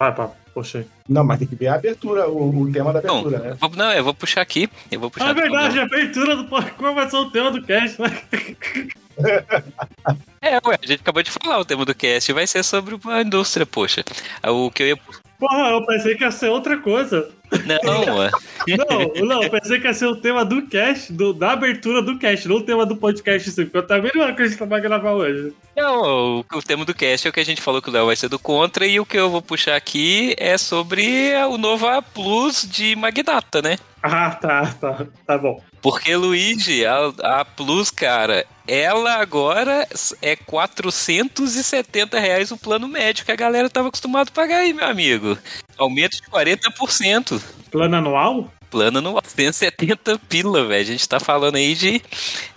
Ah, poxa. Não, mas tem que ver a abertura, o, o tema da Não, abertura, né? eu vou- não, eu vou puxar aqui. Eu vou puxar Ah, verdade, a abertura do Pokémon vai ser o tema do cast, né? É, ué, a gente acabou de falar, o tema do cast vai ser sobre a indústria, poxa. O que eu ia. Porra, eu pensei que ia ser outra coisa. Não. Não, não, pensei que ia ser o tema do cast, do, da abertura do cast, não o tema do podcast, assim, porque eu também não acredito que vai gravar hoje. Não, o, o tema do cast é o que a gente falou que o Léo vai ser do contra, e o que eu vou puxar aqui é sobre o Nova Plus de Magnata, né? Ah, tá, tá, tá bom. Porque, Luigi, a, a Plus, cara, ela agora é 470 reais o plano médio que a galera tava acostumado a pagar aí, meu amigo. Aumento de 40%. Plano anual? Plano no 170 pila, velho. A gente tá falando aí de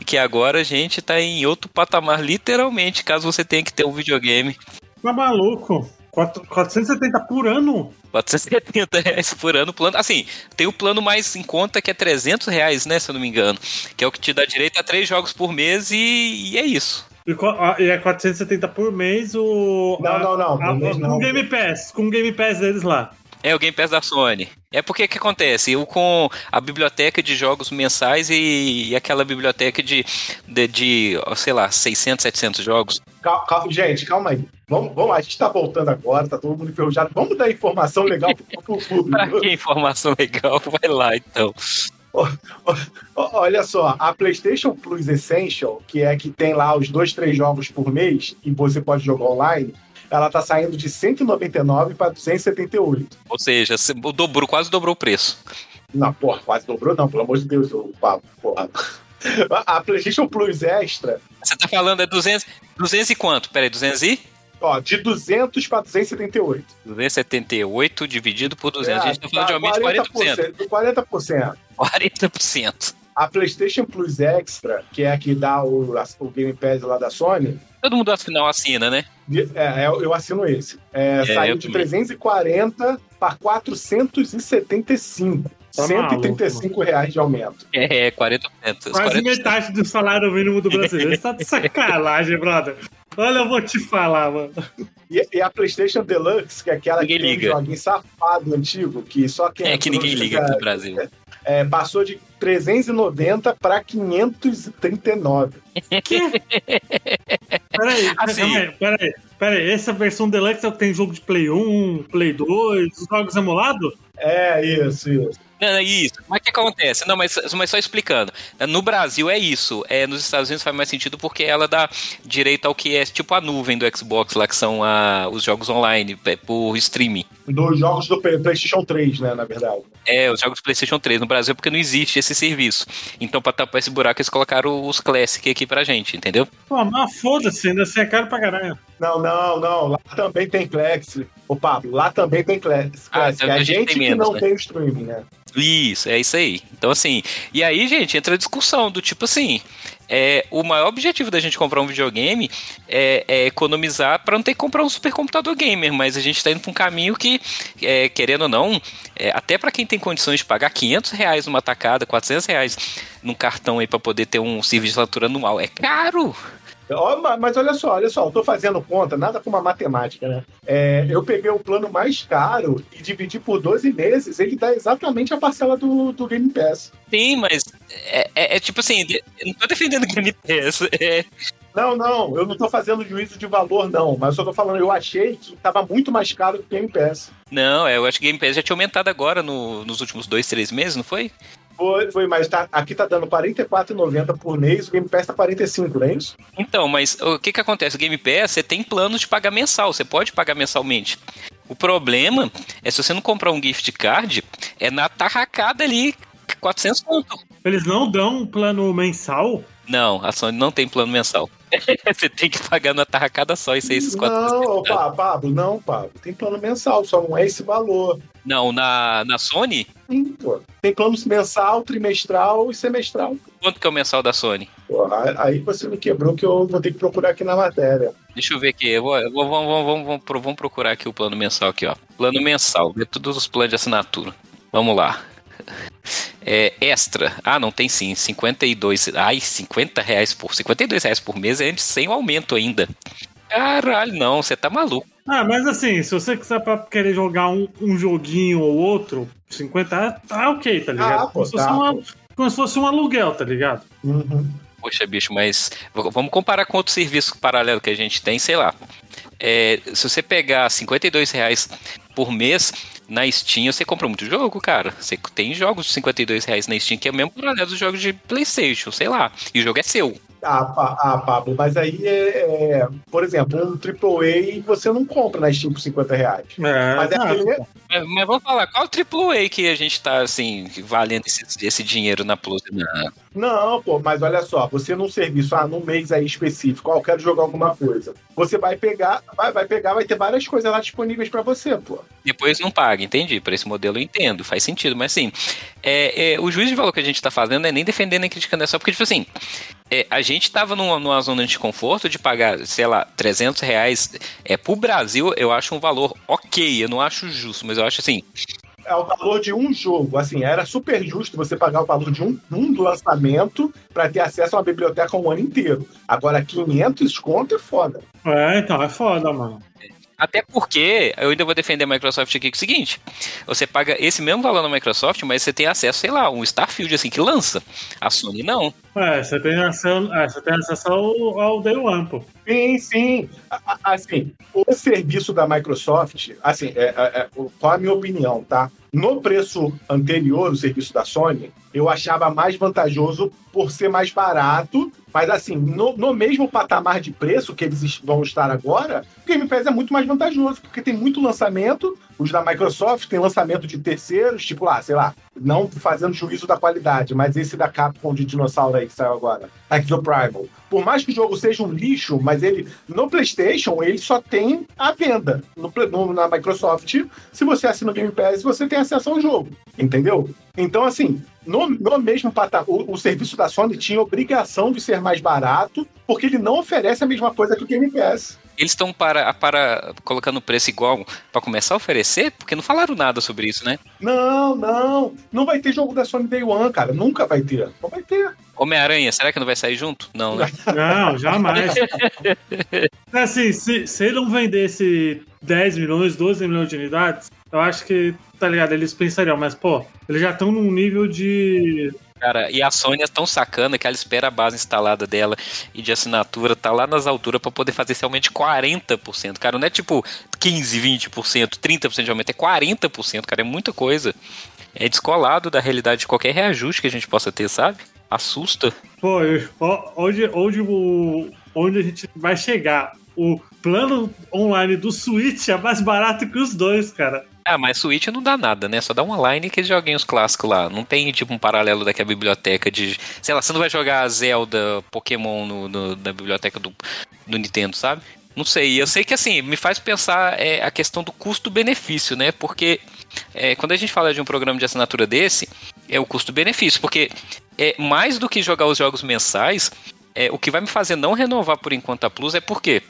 que agora a gente tá em outro patamar, literalmente, caso você tenha que ter um videogame. Tá maluco? Quatro- 470 por ano? 470 reais por ano, plano. Assim, tem o plano mais em conta que é 300 reais, né? Se eu não me engano. Que é o que te dá direito a três jogos por mês e, e é isso. E, ah, e é 470 por mês o. Não, a- não, não, a- mês com não. o Game Pass, com o Game Pass deles lá. É o Game Pass da Sony. É porque que acontece? Eu com a biblioteca de jogos mensais e, e aquela biblioteca de, de, de, sei lá, 600, 700 jogos. Cal- cal- gente, calma aí. Vamos, vamos, a gente tá voltando agora, tá todo mundo enferrujado. Vamos dar informação legal pro, pro público. Pra que informação legal? Vai lá, então. Olha só, a PlayStation Plus Essential, que é que tem lá os dois, três jogos por mês e você pode jogar online, ela tá saindo de 199 para 278. Ou seja, dobrou, quase dobrou o preço. Não, porra, quase dobrou, não, pelo amor de Deus, o Pablo, porra. A PlayStation Plus Extra, Você tá falando é 200, 200 e quanto? Peraí, 200 e? ó, de 200 para 278. 278 dividido por 200. a gente tá É, falando de aumento de 40%. 40%. 40%. A PlayStation Plus Extra, que é a que dá o, o Game Pass lá da Sony, Todo mundo afinal assina, né? de- é, eu, eu assino esse. É, saiu eu de também. 340 para 475. Tá 135 reais de aumento. É, é 40%. Os Quase 40%. metade do salário mínimo do brasileiro. Você tá de sacanagem, brother. Olha, eu vou te falar, mano. E, e a PlayStation Deluxe, que é aquela Ninguém que tem um liga. joguinho safado antigo, que só quem É que ninguém liga pro Brasil. é, passou de 390 para 539. Peraí, Assim. peraí, peraí, peraí. Essa versão Deluxe é o que tem jogo de Play 1, Play 2, os jogos emulados? É, isso, isso. Não, é isso. Mas o que acontece? Não, mas, mas só explicando. No Brasil é isso. É, nos Estados Unidos faz mais sentido porque ela dá direito ao que é tipo a nuvem do Xbox, lá que são a, os jogos online é, por streaming. Dos jogos do Play- PlayStation 3, né, na verdade. É, os jogos do PlayStation 3 no Brasil é porque não existe esse serviço. Então, pra tapar esse buraco, eles colocaram os Classic aqui pra gente, entendeu? Pô, mas foda-se, ainda assim é caro pra caralho. Não, não, não. Lá também tem Classic. Ô, Pablo, lá também tem Classic. Ah, então é a a gente gente tem que menos, não né? tem o streaming, né? Isso, é isso aí. Então, assim, e aí, gente, entra a discussão do tipo assim: é, o maior objetivo da gente comprar um videogame é, é economizar para não ter que comprar um supercomputador gamer, mas a gente está indo para um caminho que, é, querendo ou não, é, até para quem tem condições de pagar 500 reais numa tacada, 400 reais num cartão aí para poder ter um serviço de assinatura anual, é caro. Ó, Mas olha só, olha só, eu tô fazendo conta, nada com uma matemática, né? É, eu peguei o plano mais caro e dividi por 12 meses, ele dá exatamente a parcela do, do Game Pass. Sim, mas é, é- é tipo assim, eu não tô defendendo Game Pass, é, Não, não, eu não tô fazendo juízo de valor, não, mas eu só tô falando, eu achei que tava muito mais caro que o Game Pass. Não, é, eu acho que Game Pass já tinha aumentado agora no- nos últimos dois, três meses, não foi? Foi, foi mas tá, aqui tá dando R$ 44,90 por mês, o Game Pass tá 45, não é isso? Então, mas o que que acontece? O Game Pass, você tem plano de pagar mensal, você pode pagar mensalmente. O problema é se você não comprar um gift card, é na tarracada ali, 400 conto. Eles não dão um plano mensal? Não, a Sony não tem plano mensal. você tem que pagar na tarracada só, isso aí, esses 400 Não, ô, Pa- Pablo, não, Pablo. Tem plano mensal, só não é esse valor. Não, na, na Sony, Sim, pô. Tem plano mensal, trimestral e semestral. quanto que é o mensal da Sony? Pô, aí- você me quebrou que eu vou ter que procurar aqui na matéria. Deixa eu ver aqui, eu vou, eu vou- vamos, vamos, vamos, vamos, pro- vamos procurar aqui o plano mensal aqui, ó. Plano mensal, ver todos os planos de assinatura. Vamos lá. É, extra. Ah, não tem sim. 52. Ai, 50 reais por. 52 reais por mês é sem o aumento ainda. Caralho, não, você tá maluco. Ah, mas assim, se você quiser pra querer jogar um, um joguinho ou outro, 50 tá ok, tá ligado? Ah, pô, como, se fosse tá, uma- pô. como se fosse um aluguel, tá ligado? Uhum. Poxa, bicho, mas vamos comparar com outro serviço paralelo que a gente tem, sei lá. É, se você pegar 52 reais por mês na Steam, você compra muito jogo, cara. Você tem jogos de 52 reais na Steam, que é o mesmo paralelo dos jogos de Playstation, sei lá. E o jogo é seu. Ah, ah, Pablo, mas aí é, é, por exemplo, um AAA você não compra na Steam por 50 reais. É, Mas é aquele, Mas, mas vamos falar, qual AAA que a gente tá, assim, valendo esse, esse dinheiro na Plus? Não. Não, pô, mas olha só, você num serviço, ah, num mês aí específico, ó, eu quero jogar alguma coisa. Você vai pegar, vai, vai pegar, vai ter várias coisas lá disponíveis pra você, pô. Depois não paga, entendi. Por esse modelo eu entendo, faz sentido. Mas assim, é, é, o juiz de valor que a gente tá fazendo é nem defendendo nem criticando, é só porque, tipo assim, é, a gente tava numa, numa zona de conforto de pagar, sei lá, 300 reais. É, pro Brasil, eu acho um valor ok, eu não acho justo, mas eu acho assim, É o valor de um jogo. Assim, era super justo você pagar o valor de um, um lançamento pra ter acesso a uma biblioteca um ano inteiro. Agora, 500 conto é foda. É, então, é foda, mano. Até porque eu ainda vou defender a Microsoft aqui com o seguinte: você paga esse mesmo valor na Microsoft, mas você tem acesso, sei lá, um Starfield assim que lança. A Sony não. É, você tem acesso, é, você tem acesso ao, ao Day One, pô. Sim, sim. Assim, o serviço da Microsoft, assim, é, é- é- qual a minha opinião, tá? No preço anterior, o serviço da Sony, eu achava mais vantajoso por ser mais barato, mas assim, no, no mesmo patamar de preço que eles vão estar agora, o Game Pass é muito mais vantajoso, porque tem muito lançamento, os da Microsoft tem lançamento de terceiros, tipo lá, sei lá, não fazendo juízo da qualidade, mas esse da Capcom de dinossauro aí que saiu agora, Exoprimal. Por mais que o jogo seja um lixo, mas ele no PlayStation ele só tem a venda. No, no- na Microsoft, se você assina o Game Pass, você tem acesso ao jogo, entendeu? Então, assim, no, no mesmo patamar, o, o serviço da Sony tinha obrigação de ser mais barato, porque ele não oferece a mesma coisa que o Game Pass. Eles estão para, para colocando o preço igual para começar a oferecer, porque não falaram nada sobre isso, né? Não, não, não vai ter jogo da Sony Day One, cara. Nunca vai ter. Não vai ter. Homem-Aranha, será que não vai sair junto? Não, né? Não, jamais. assim, se, se ele não vendesse 10 milhões, 12 milhões de unidades, eu acho que, tá ligado, eles pensariam, mas, pô, eles já estão num nível de. Cara, e a Sony é tão sacana que ela espera a base instalada dela e de assinatura tá lá nas alturas para poder fazer esse aumento de 40%. Cara, não é tipo 15, 20%, 30% de aumento, é 40%, cara, é muita coisa. É descolado da realidade de qualquer reajuste que a gente possa ter, sabe? Assusta. Pô, onde, onde, onde a gente vai chegar? O plano online do Switch é mais barato que os dois, cara. Ah, mas Switch não dá nada, né? Só dá um online e aqueles joguinhos clássicos lá. Não tem, tipo, um paralelo daqui a biblioteca de. Sei lá, você não vai jogar Zelda, Pokémon no, no- na biblioteca do, do Nintendo, sabe? Não sei. Eu sei que, assim, me faz pensar é, a questão do custo-benefício, né? Porque é, quando a gente fala de um programa de assinatura desse, é o custo-benefício. Porque é mais do que jogar os jogos mensais, é, o que vai me fazer não renovar por enquanto a Plus é porque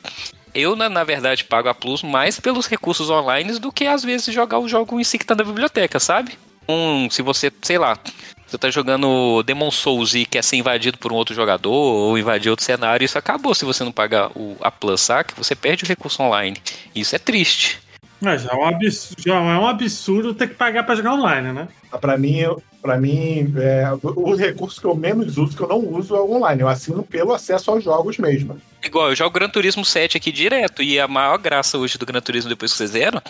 eu, na, na verdade, pago a Plus mais pelos recursos online do que às vezes jogar o jogo em si que tá na biblioteca, sabe? Um, se você, sei lá, você tá jogando Demon Souls e quer ser invadido por um outro jogador ou invadir outro cenário, isso acabou se você não pagar o, a Plus, saca? Você perde o recurso online. Isso é triste. Mas já é um absurdo, já é um absurdo ter que pagar pra jogar online, né? Pra mim, eu- pra mim é, o recurso que eu menos uso, que eu não uso, é o online. Eu assino pelo acesso aos jogos mesmo. Igual, eu jogo Gran Turismo 7 aqui direto, e a maior graça hoje do Gran Turismo depois que vocês zeram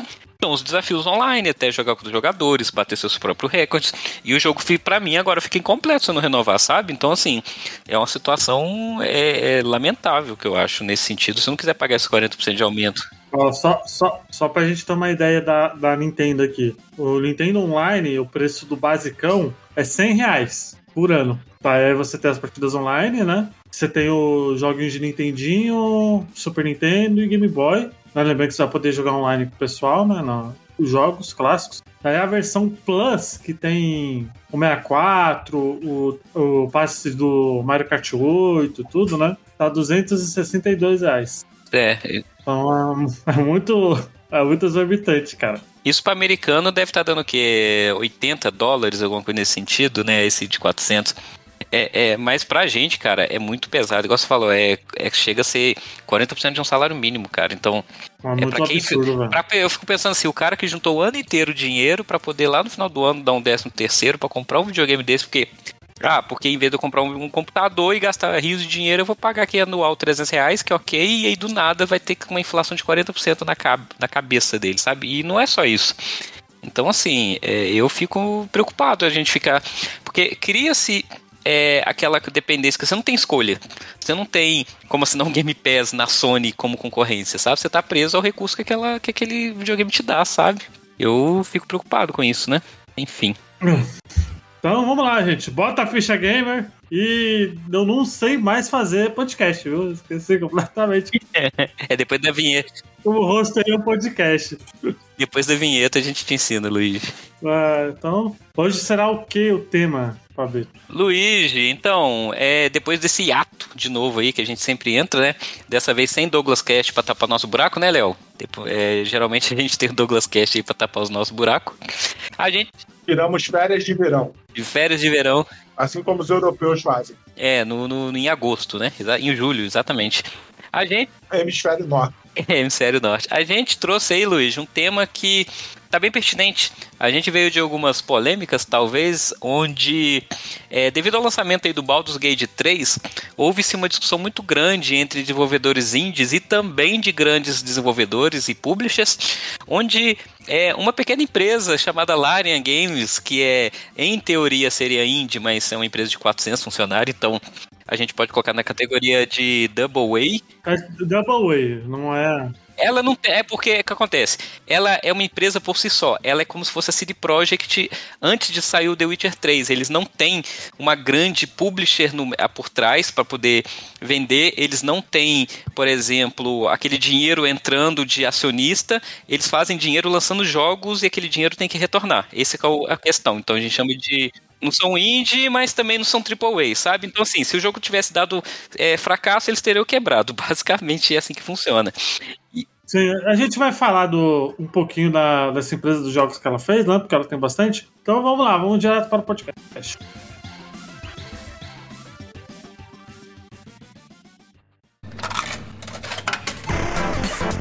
são os desafios online, até jogar com os jogadores, bater seus próprios recordes. E o jogo, pra mim, agora fica incompleto se eu não renovar, sabe? Então, assim, é uma situação é, é lamentável que eu acho nesse sentido. Se eu não quiser pagar esses 40% de aumento. Ó, só, só, só pra gente ter uma ideia da, da Nintendo aqui. O Nintendo Online, o preço do basicão é 100 reais por ano. Tá, aí você tem as partidas online, né? Você tem os joguinhos de Nintendinho, Super Nintendo e Game Boy. Né? Lembrando que você vai poder jogar online com o pessoal, né? no- os jogos clássicos. Aí a versão Plus, que tem o 64, o, o passe do Mario Kart 8, tudo, né? Tá 262 reais. É, Então é muito, é muito exorbitante, cara. isso para americano deve estar dando o quê? 80 dólares, alguma coisa nesse sentido, né? Esse de 400. É, é, mas pra gente, cara, é muito pesado. Igual você falou, é, é chega a ser 40% de um salário mínimo, cara. Então, É, é pra quem. absurdo, velho. pra- eu fico pensando assim, o cara que juntou o ano inteiro dinheiro pra poder lá no final do ano dar um décimo terceiro pra comprar um videogame desse, porque. Ah, porque em vez de eu comprar um, um computador e gastar rios de dinheiro, eu vou pagar aqui anual 300 reais, que é ok, e aí do nada vai ter uma inflação de 40% na, cab na cabeça dele, sabe? E não é só isso. Então, assim, é, eu fico preocupado a gente ficar. Porque cria-se é, aquela dependência que você não tem escolha. Você não tem como assinar um Game Pass na Sony como concorrência, sabe? Você tá preso ao recurso que, aquela, que aquele videogame te dá, sabe? Eu fico preocupado com isso, né? Enfim. Então vamos lá, gente. Bota a ficha gamer e eu não sei mais fazer podcast, viu? Esqueci completamente É depois da vinheta. como hostei um podcast. Depois da vinheta a gente te ensina, Luiz. Ah, então, hoje será o que o tema, Fabio? Luigi, então, é, depois desse hiato de novo aí, que a gente sempre entra, né? Dessa vez sem Douglas Cast pra tapar nosso buraco, né, Léo? É, geralmente a gente tem o Douglas Cast aí pra tapar os nossos buracos. A gente, Tiramos férias de verão, de férias de verão, assim como os europeus fazem. é, no, no- em agosto, né? Em julho, exatamente. A gente, Hemisfério Norte. é, Hemisfério Norte. A gente trouxe aí, Luiz, um tema que tá bem pertinente. A gente veio de algumas polêmicas, talvez, onde, é, devido ao lançamento aí do Baldur's Gate 3, houve-se uma discussão muito grande entre desenvolvedores indies e também de grandes desenvolvedores e publishers, onde é, uma pequena empresa chamada Larian Games, que é, em teoria, seria indie, mas é uma empresa de 400 funcionários, então a gente pode colocar na categoria de Double A, É Double Way, não é. Ela não tem. É porque o que acontece? Ela é uma empresa por si só. Ela é como se fosse a CD Projekt antes de sair o The Witcher 3. Eles não têm uma grande publisher no, ah, por trás para poder vender. Eles não têm, por exemplo, aquele dinheiro entrando de acionista. Eles fazem dinheiro lançando jogos e aquele dinheiro tem que retornar. Essa é a questão. Então a gente chama de. Não são indie, mas também não são AAA, sabe? Então, assim, se o jogo tivesse dado é, fracasso, eles teriam quebrado. Basicamente é assim que funciona. Sim, a gente vai falar do, um pouquinho da, dessa empresa dos jogos que ela fez, né? Porque ela tem bastante. Então vamos lá, vamos direto para o podcast.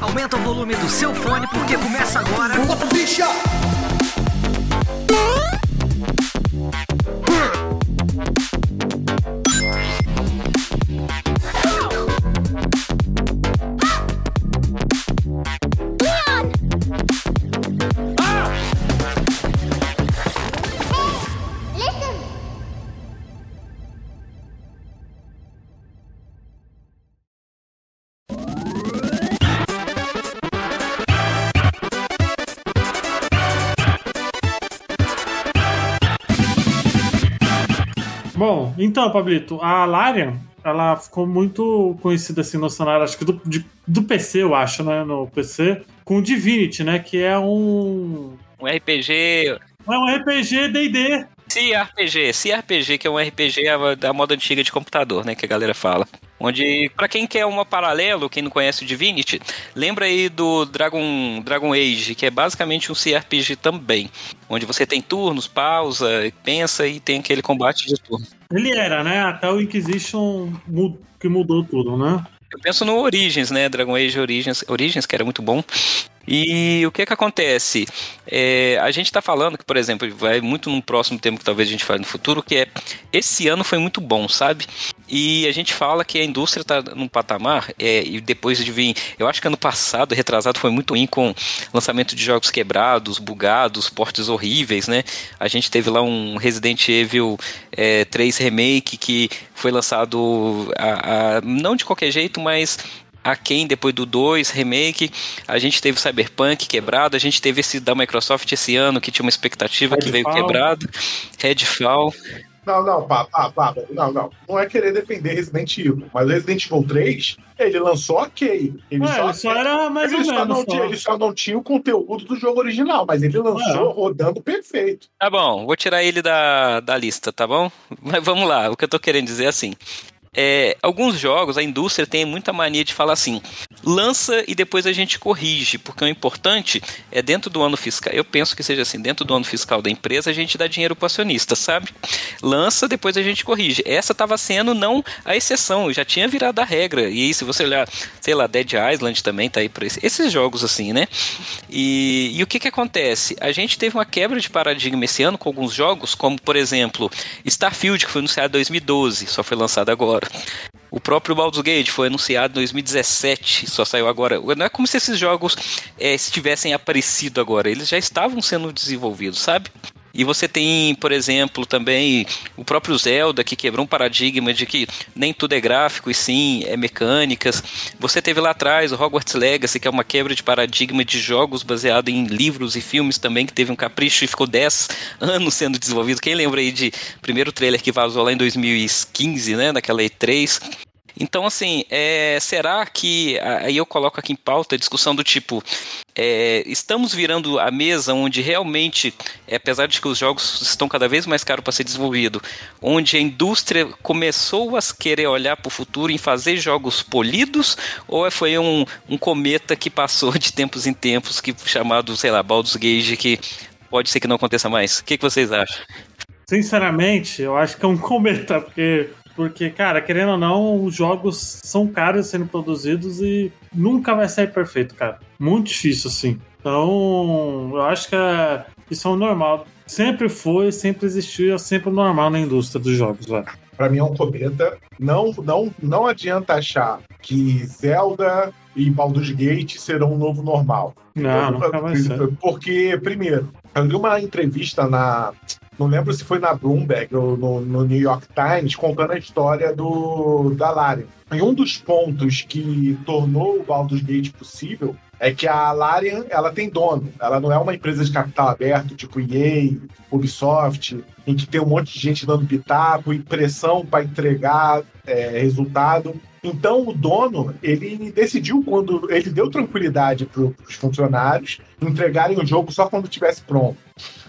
Aumenta o volume do seu fone porque começa agora. Thank you. Bom, então, Pablito, a Larian, ela ficou muito conhecida assim no cenário, acho que do, de- do PC, eu acho, né? No PC, com o Divinity, né? Que é um. Um RPG. É um RPG DD. CRPG, CRPG, que é um RPG da moda antiga de computador, né? Que a galera fala. Onde, pra quem quer uma paralelo, quem não conhece o Divinity, lembra aí do Dragon, Dragon Age, que é basicamente um CRPG também. Onde você tem turnos, pausa, pensa e tem aquele combate de turno. Ele era, né? Até o Inquisition que mudou tudo, né? Eu penso no Origins, né? Dragon Age Origins, Origins que era muito bom. E o que que acontece? É, a gente tá falando que, por exemplo, vai muito num próximo tema que talvez a gente fale no futuro, que é esse ano foi muito bom, sabe? E a gente fala que a indústria tá num patamar, é, e depois de vir. Eu acho que ano passado, retrasado, foi muito ruim com lançamento de jogos quebrados, bugados, portes horríveis, né? A gente teve lá um Resident Evil é, 3 Remake que foi lançado a- a- não de qualquer jeito, mas a quem depois do 2 remake, a gente teve o Cyberpunk quebrado, a gente teve esse da Microsoft esse ano que tinha uma expectativa que veio quebrado, Redfall. Não, não, pá, pá, pá, não, não. Não é querer defender Resident Evil, mas Resident Evil 3, ele lançou ok. Ele Ué, ele só era mais ele ou só menos. não só. tinha, ele só não tinha o conteúdo do jogo original, mas ele lançou É. rodando perfeito. Tá bom, vou tirar ele da, da lista, tá bom? Mas vamos lá, o que eu tô querendo dizer é assim. É, alguns jogos, a indústria tem muita mania de falar assim: lança e depois a gente corrige, porque o importante é dentro do ano fiscal. Eu penso que seja assim: dentro do ano fiscal da empresa, a gente dá dinheiro para acionista, sabe? Lança, depois a gente corrige. Essa estava sendo não a exceção, já tinha virado a regra. E aí, se você olhar, sei lá, Dead Island também tá aí para esse, esses jogos assim, né? E, e o que que acontece? A gente teve uma quebra de paradigma esse ano com alguns jogos, como por exemplo, Starfield, que foi anunciado em 2012, só foi lançado agora. O próprio Baldur's Gate foi anunciado em 2017, só saiu agora. Não é como se esses jogos é, tivessem aparecido agora, eles já estavam sendo desenvolvidos, sabe? E você tem, por exemplo, também o próprio Zelda, que quebrou um paradigma de que nem tudo é gráfico e sim é mecânicas. Você teve lá atrás o Hogwarts Legacy, que é uma quebra de paradigma de jogos baseado em livros e filmes também, que teve um capricho e ficou 10 anos sendo desenvolvido. Quem lembra aí de primeiro trailer que vazou lá em 2015, né, naquela E3? Então, assim, é, será que. Aí eu coloco aqui em pauta a discussão do tipo: é, estamos virando a mesa onde realmente, é, apesar de que os jogos estão cada vez mais caros para ser desenvolvido, onde a indústria começou a querer olhar para o futuro em fazer jogos polidos, ou foi um, um cometa que passou de tempos em tempos, que chamado, sei lá, Baldur's Gate, que pode ser que não aconteça mais? O que, que vocês acham? Sinceramente, eu acho que é um cometa, porque porque, cara, querendo ou não, os jogos são caros sendo produzidos e nunca vai sair perfeito, cara. Muito difícil, assim. Então, eu acho que é, isso é um normal. Sempre foi, sempre existiu, é sempre normal na indústria dos jogos, velho. Pra mim é um cometa. Não, não, não adianta achar que Zelda e Baldur's Gate serão um novo normal. Não, nunca vai ser. Porque, primeiro, eu li uma entrevista na não lembro se foi na Bloomberg ou no, no New York Times, contando a história do da Larian. E um dos pontos que tornou o Baldur's Gate possível é que a Larian ela tem dono. Ela não é uma empresa de capital aberto, tipo EA, Ubisoft, em que tem um monte de gente dando pitaco e pressão para entregar é, resultado. Então o dono ele decidiu quando ele deu tranquilidade para os funcionários entregarem o jogo só quando estivesse pronto.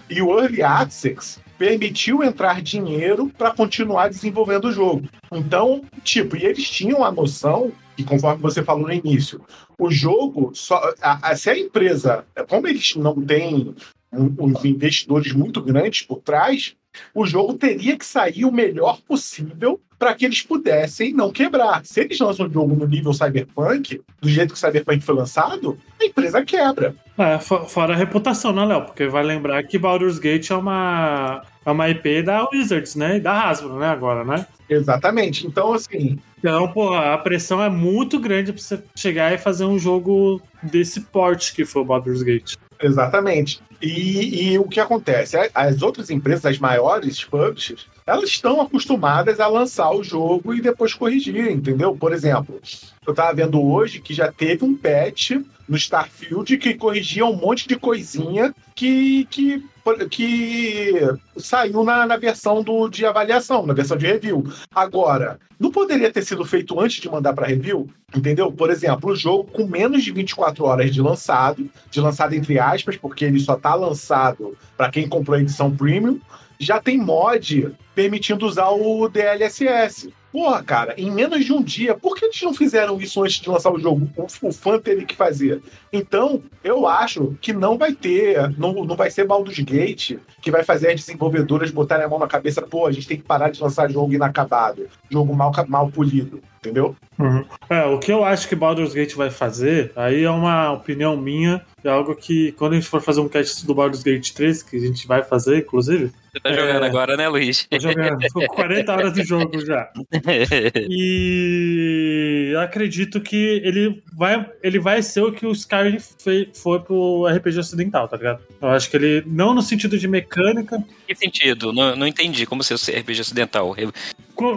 E o Early Access permitiu entrar dinheiro para continuar desenvolvendo o jogo. Então, tipo, e eles tinham a noção que, conforme você falou no início, o jogo, só, a, a, se a empresa, como eles não têm uns investidores muito grandes por trás, o jogo teria que sair o melhor possível para que eles pudessem não quebrar. Se eles lançam o jogo no nível Cyberpunk, do jeito que o Cyberpunk foi lançado, a empresa quebra. É, fora a reputação, né, Léo? Porque vai lembrar que Baldur's Gate é uma, é uma IP da Wizards, né? E da Hasbro, né, agora, né? Exatamente. Então, assim. Então, pô, a pressão é muito grande para você chegar e fazer um jogo desse porte que foi o Baldur's Gate. Exatamente. E, e, o que acontece? As outras empresas, as maiores publishers, elas estão acostumadas a lançar o jogo e depois corrigir, entendeu? Por exemplo, eu estava vendo hoje que já teve um patch no Starfield que corrigia um monte de coisinha que, que, que saiu na, na versão do, de avaliação, na versão de review. Agora, não poderia ter sido feito antes de mandar para review? Entendeu? Por exemplo, o jogo com menos de 24 horas de lançado, de lançado entre aspas, porque ele só está lançado para quem comprou a edição premium, já tem mod permitindo usar o DLSS. Porra, cara, em menos de um dia, por que eles não fizeram isso antes de lançar o jogo? O, o fã teve que fazer. Então, eu acho que não vai ter, não, não vai ser Baldur's Gate que vai fazer as desenvolvedoras botarem a mão na cabeça, pô, a gente tem que parar de lançar jogo inacabado, jogo mal, mal polido, entendeu? Uhum. É, o que eu acho que Baldur's Gate vai fazer, aí é uma opinião minha, é algo que quando a gente for fazer um cast do Baldur's Gate 3, que a gente vai fazer, inclusive. Você tá jogando é... agora, né, Luiz? Tô jogando, tô com 40 horas de jogo já. E acredito que ele vai, ele vai ser o que o Skyrim foi, foi pro RPG ocidental, tá ligado? Eu acho que ele, não no sentido de mecânica. Que sentido? Não, não entendi como ser o RPG ocidental.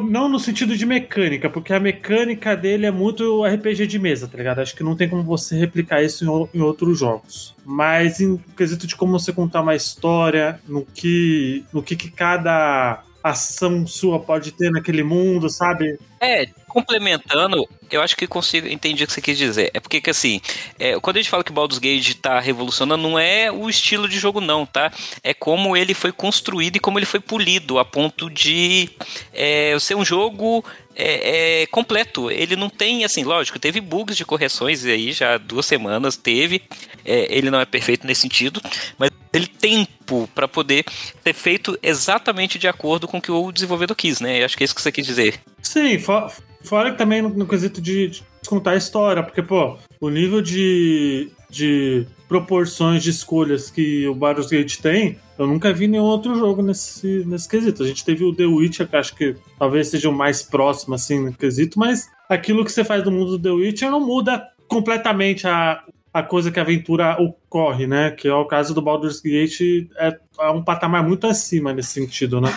Não no sentido de mecânica, porque a mecânica dele é muito RPG de mesa, tá ligado? Acho que não tem como você replicar isso em, em outros jogos. Mas em quesito de como você contar uma história, no que, no que, que cada ação sua pode ter naquele mundo, sabe? É, complementando, eu acho que consigo entendi o que você quis dizer. É porque que assim, é, quando a gente fala que Baldur's Gate tá revolucionando, não é o estilo de jogo, não, tá? É como ele foi construído e como ele foi polido, a ponto de é, ser um jogo é, é, completo. Ele não tem, assim, lógico, teve bugs de correções aí já duas semanas, teve. É, ele não é perfeito nesse sentido, mas ele tempo para poder ser feito exatamente de acordo com o que o desenvolvedor quis, né? Eu acho que é isso que você quis dizer. Sim, for, fora que também no, no quesito de, de, contar a história, porque, pô, o nível de, de proporções de escolhas que o Baldur's Gate tem, eu nunca vi nenhum outro jogo nesse, nesse quesito. A gente teve o The Witcher, que acho que talvez seja o mais próximo, assim, no quesito, mas aquilo que você faz no mundo do The Witcher não muda completamente a, a coisa que a aventura ocorre, né? Que é o caso do Baldur's Gate, é, é um patamar muito acima nesse sentido, né?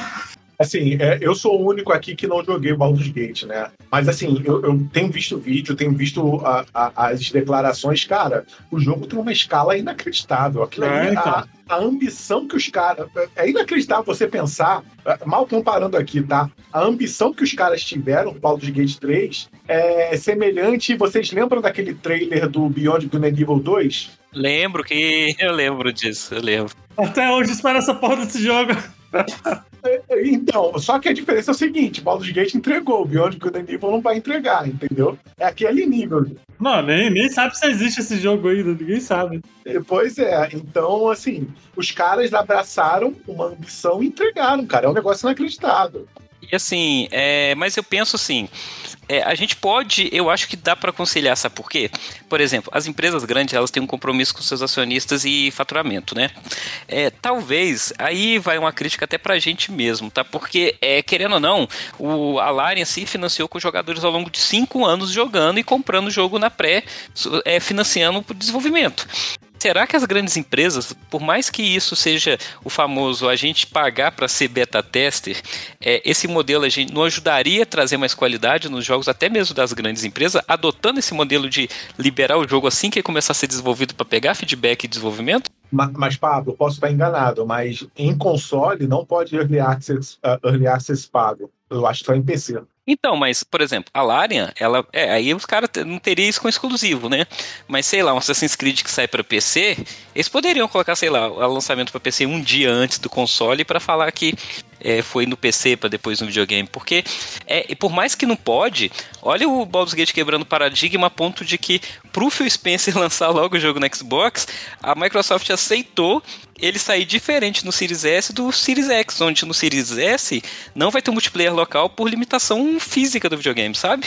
Assim, é, eu sou o único aqui que não joguei Baldur's Gate, né? Mas assim, eu, eu tenho visto vídeo, tenho visto a, a, as declarações, cara, o jogo tem uma escala inacreditável. Aquilo é, ali, então. a, a, ambição que os caras. É inacreditável você pensar, é, mal comparando aqui, tá? A ambição que os caras tiveram Baldur's Gate 3 é semelhante. Vocês lembram daquele trailer do Beyond Good and Evil 2? Lembro que. Eu lembro disso, eu lembro. Até hoje espero essa porra desse jogo. Então, só que a diferença é o seguinte: Baldur's Gate entregou, o Beyond Good and Evil não vai entregar, entendeu? É aquele nível. Não, nem, nem sabe se existe esse jogo ainda, ninguém sabe. Pois é, então, assim, os caras abraçaram uma ambição e entregaram, cara. É um negócio inacreditável. E assim, é, mas eu penso assim, é, a gente pode, eu acho que dá para conciliar, sabe por quê? Por exemplo, as empresas grandes elas têm um compromisso com seus acionistas e faturamento, né? É, talvez aí vai uma crítica até para a gente mesmo, tá? Porque é, querendo ou não, o a Larian se financiou com jogadores ao longo de cinco anos jogando e comprando o jogo na pré, é, financiando o desenvolvimento. Será que as grandes empresas, por mais que isso seja o famoso a gente pagar para ser beta tester, é, esse modelo a gente não ajudaria a trazer mais qualidade nos jogos, até mesmo das grandes empresas, adotando esse modelo de liberar o jogo assim que começar a ser desenvolvido para pegar feedback e desenvolvimento? Mas, mas, Pablo, posso estar enganado, mas em console não pode Early Access, uh, early access pago. Eu acho que só em PC. Então, mas, por exemplo, a Larian, ela. É, aí os caras não teriam isso com exclusivo, né? Mas sei lá, um Assassin's Creed que sai para PC, eles poderiam colocar, sei lá, o lançamento para PC um dia antes do console para falar que é, foi no PC para depois no videogame. Porque, é, por mais que não pode, olha o Baldur's Gate quebrando paradigma a ponto de que pro Phil Spencer lançar logo o jogo no Xbox, a Microsoft aceitou ele sair diferente no Series S do Series X, onde no Series S não vai ter multiplayer local por limitação física do videogame, sabe?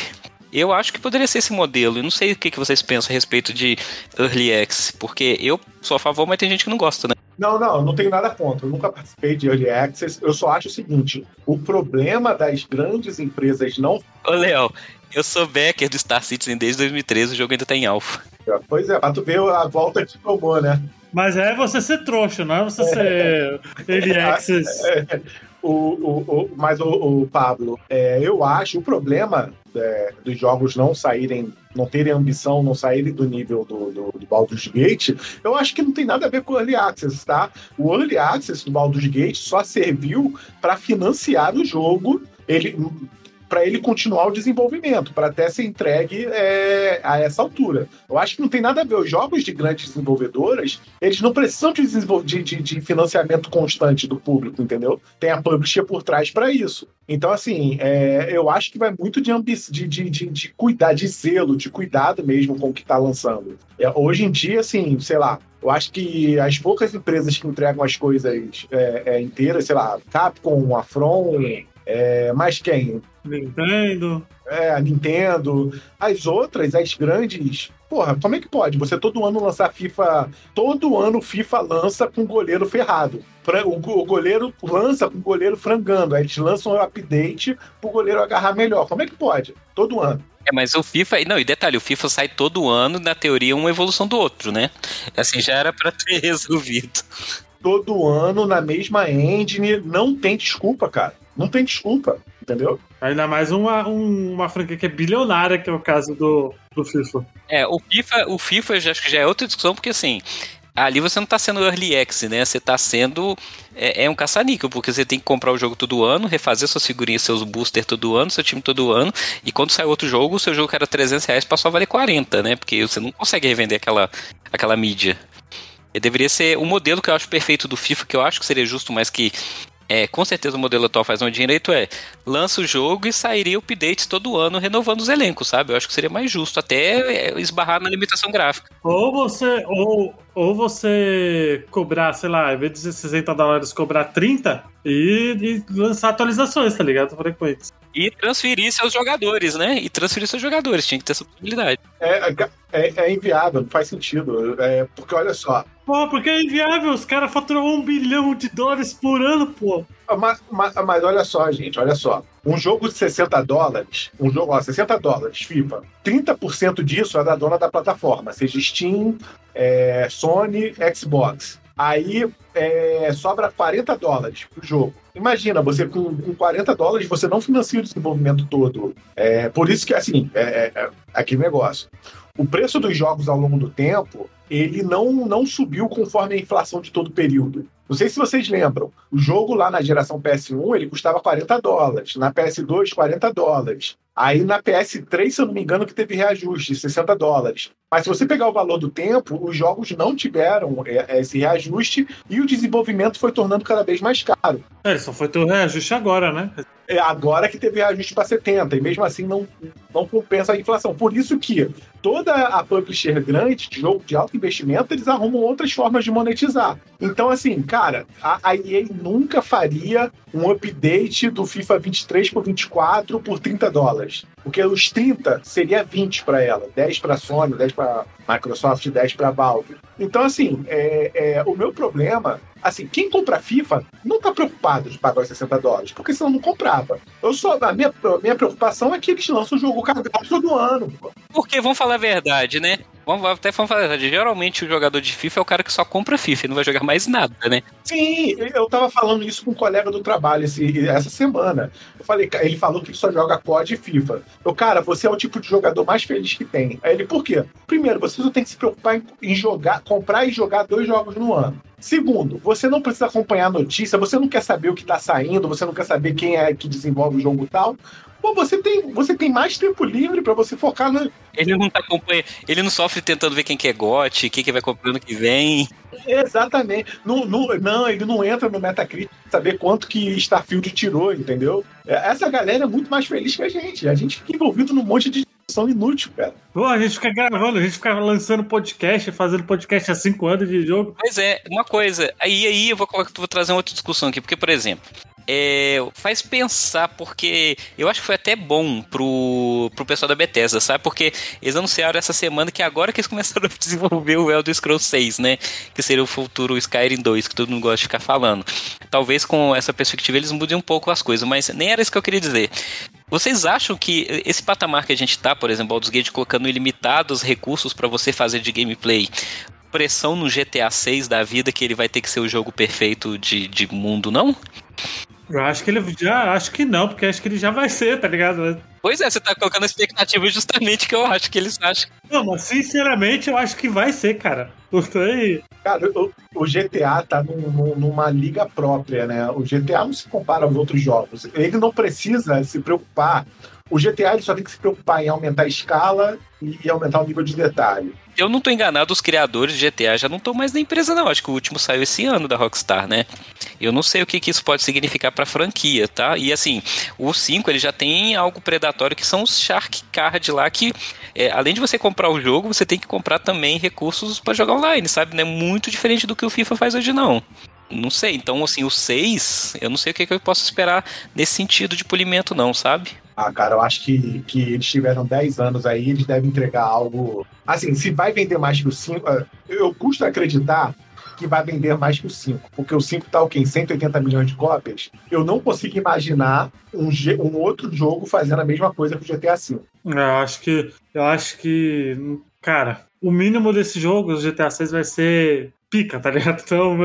Eu acho que poderia ser esse modelo. Eu não sei o que vocês pensam a respeito de Early Access, porque eu sou a favor, mas tem gente que não gosta, né? Não, não, não tenho nada contra. Eu nunca participei de Early Access. Eu só acho o seguinte: o problema das grandes empresas não. Ô, Léo, eu sou backer do Star Citizen desde 2013, o jogo ainda tá em alfa. Pois é, pra tu ver a volta que tomou, né? Mas é você ser trouxa, não é você ser Early Access. É, o, o, o, mas o, o Pablo, é, eu acho o problema é, dos jogos não saírem, não terem ambição, não saírem do nível do, do, do, Baldur's Gate, eu acho que não tem nada a ver com o Early Access, tá? O Early Access do Baldur's Gate só serviu para financiar o jogo. Ele para ele continuar o desenvolvimento, para até ser entregue é, a essa altura. Eu acho que não tem nada a ver. Os jogos de grandes desenvolvedoras, eles não precisam de, de, de, de financiamento constante do público, entendeu? Tem a publisher por trás para isso. Então, assim, é, eu acho que vai muito de, de, de, de, cuidar, de zelo, de cuidado mesmo com o que está lançando. É, hoje em dia, assim, sei lá, eu acho que as poucas empresas que entregam as coisas é, é, inteiras, sei lá, Capcom, Afron, é, mais quem? Nintendo. É, a Nintendo. As outras, as grandes. Porra, como é que pode? Você todo ano lançar FIFA. Todo ano FIFA lança com goleiro ferrado. O goleiro lança com o goleiro frangando. Aí eles lançam um update pro goleiro agarrar melhor. Como é que pode? Todo ano. É, mas o FIFA. Não, e detalhe, o FIFA sai todo ano, na teoria, uma evolução do outro, né? Assim, já era para ter resolvido. Todo ano, na mesma engine, não tem desculpa, cara. Não tem desculpa, entendeu? Ainda mais uma, um, uma franquia que é bilionária, que é o caso do, do FIFA. É, o FIFA, o FIFA já, acho que já é outra discussão, porque assim, ali você não tá sendo early access, né? Você tá sendo. É, é um caça-níquel, porque você tem que comprar o jogo todo ano, refazer suas figurinhas, seus boosters todo ano, seu time todo ano, e quando sai outro jogo, o seu jogo que era 300 reais passou a valer 40, né? Porque você não consegue revender aquela, aquela mídia. E deveria ser o modelo que eu acho perfeito do FIFA, que eu acho que seria justo, mas que é, com certeza o modelo atual faz um direito é lança o jogo e sairia updates todo ano renovando os elencos, sabe? Eu acho que seria mais justo, até é, esbarrar na limitação gráfica. Ou você, ou, ou você cobrar, sei lá, ao invés de 60 dólares, cobrar 30 e, e lançar atualizações, tá ligado? Frequentes. E transferir seus jogadores, né? E transferir seus jogadores, tinha que ter essa possibilidade. É, é, é inviável, não faz sentido. É, porque olha só. Pô, porque é inviável, os caras faturam um bilhão de dólares por ano, pô. Mas, mas, mas, olha só, gente, olha só. Um jogo de 60 dólares, um jogo, ó, 60 dólares, FIFA, 30% disso é da dona da plataforma, seja Steam, é, Sony, Xbox. Aí é, sobra 40 dólares pro jogo. Imagina, você com, com 40 dólares, você não financia o desenvolvimento todo. É, por isso que, assim, é, é, é aquele negócio. O preço dos jogos ao longo do tempo, ele não, não subiu conforme a inflação de todo o período. Não sei se vocês lembram, o jogo lá na geração PS1 ele custava 40 dólares, na PS2 40 dólares. Aí na PS3, se eu não me engano, que teve reajuste, 60 dólares. Mas se você pegar o valor do tempo, os jogos não tiveram é, é, esse reajuste e o desenvolvimento foi tornando cada vez mais caro. É, só foi ter o reajuste agora, né? É agora que teve reajuste para 70, e mesmo assim não, não compensa a inflação. Por isso que toda a publisher grande de jogo de alto investimento, eles arrumam outras formas de monetizar. Então, assim, cara, a, a EA nunca faria um update do FIFA 23 por 24 por 30 dólares. Porque os 30 seria 20 para ela, 10 para Sony, 10 para Microsoft, 10 para Valve. Então, assim, é, é, o meu problema assim, quem compra FIFA não tá preocupado de pagar os 60 dólares, porque senão não comprava. Eu só, a minha, a minha preocupação é que eles lançam o jogo cagado todo ano. Porque, vamos falar a verdade, né? Vamos até vamos falar a verdade. Geralmente o jogador de FIFA é o cara que só compra FIFA e não vai jogar mais nada, né? Sim, eu tava falando isso com um colega do trabalho esse, essa semana. Eu falei, ele falou que só joga COD e FIFA. Eu, cara, você é o tipo de jogador mais feliz que tem. Aí ele, por quê? Primeiro, você só tem que se preocupar em, em jogar, comprar e jogar dois jogos no ano. Segundo, você não precisa acompanhar a notícia, você não quer saber o que está saindo, você não quer saber quem é que desenvolve o jogo tal. Pô, você tem, você tem mais tempo livre para você focar no. Ele não tá acompanhando, ele não sofre tentando ver quem que é GOT, quem que vai comprando que vem. Exatamente. Não, não, não, ele não entra no Metacritic saber quanto que Starfield tirou, entendeu? Essa galera é muito mais feliz que a gente. A gente fica envolvido num monte de discussão inútil, cara. Pô, a gente fica gravando, a gente fica lançando podcast, fazendo podcast há cinco anos de jogo. Pois é, uma coisa. Aí, aí eu vou, vou trazer uma outra discussão aqui, porque, por exemplo, é, faz pensar, porque eu acho que foi até bom pro, pro pessoal da Bethesda, sabe? Porque eles anunciaram essa semana que agora que eles começaram a desenvolver o Elder Scrolls 6, né? Que seria o futuro Skyrim 2, que todo mundo gosta de ficar falando. Talvez com essa perspectiva eles mudem um pouco as coisas, mas nem era isso que eu queria dizer. Vocês acham que esse patamar que a gente tá, por exemplo, Baldur's Gate colocando ilimitados recursos para você fazer de gameplay, pressão no GTA 6 da vida que ele vai ter que ser o jogo perfeito de, de mundo, não? Eu acho que ele já. Acho que não, porque acho que ele já vai ser, tá ligado? Pois é, você tá colocando a expectativa justamente que eu acho que eles acham. Não, mas sinceramente eu acho que vai ser, cara. Aí. Cara, o, o GTA tá num, numa liga própria, né? O GTA não se compara aos outros jogos. Ele não precisa se preocupar o GTA ele só tem que se preocupar em aumentar a escala e, aumentar o nível de detalhe. Eu não tô enganado, os criadores de GTA já não estão mais na empresa, não. Acho que o último saiu esse ano da Rockstar, né? Eu não sei o que, que isso pode significar pra franquia, tá? E assim, o 5 ele já tem algo predatório que são os Shark Card lá, que é, além de você comprar o jogo, você tem que comprar também recursos para jogar online, sabe? Não é muito diferente do que o FIFA faz hoje, não. Não sei, então assim, o 6, eu não sei o que, que eu posso esperar nesse sentido de polimento, não, sabe? Ah, cara, eu acho que, que eles tiveram 10 anos aí, eles devem entregar algo. Assim, se vai vender mais que o 5, ah, eu custo acreditar que vai vender mais que o 5, porque o 5 tá o quê? Em 180 milhões de cópias. Eu não consigo imaginar um, um outro jogo fazendo a mesma coisa que o GTA V. Eu acho que. Eu acho que. Cara, o mínimo desse jogo, o GTA 6, vai ser pica, tá ligado? Então,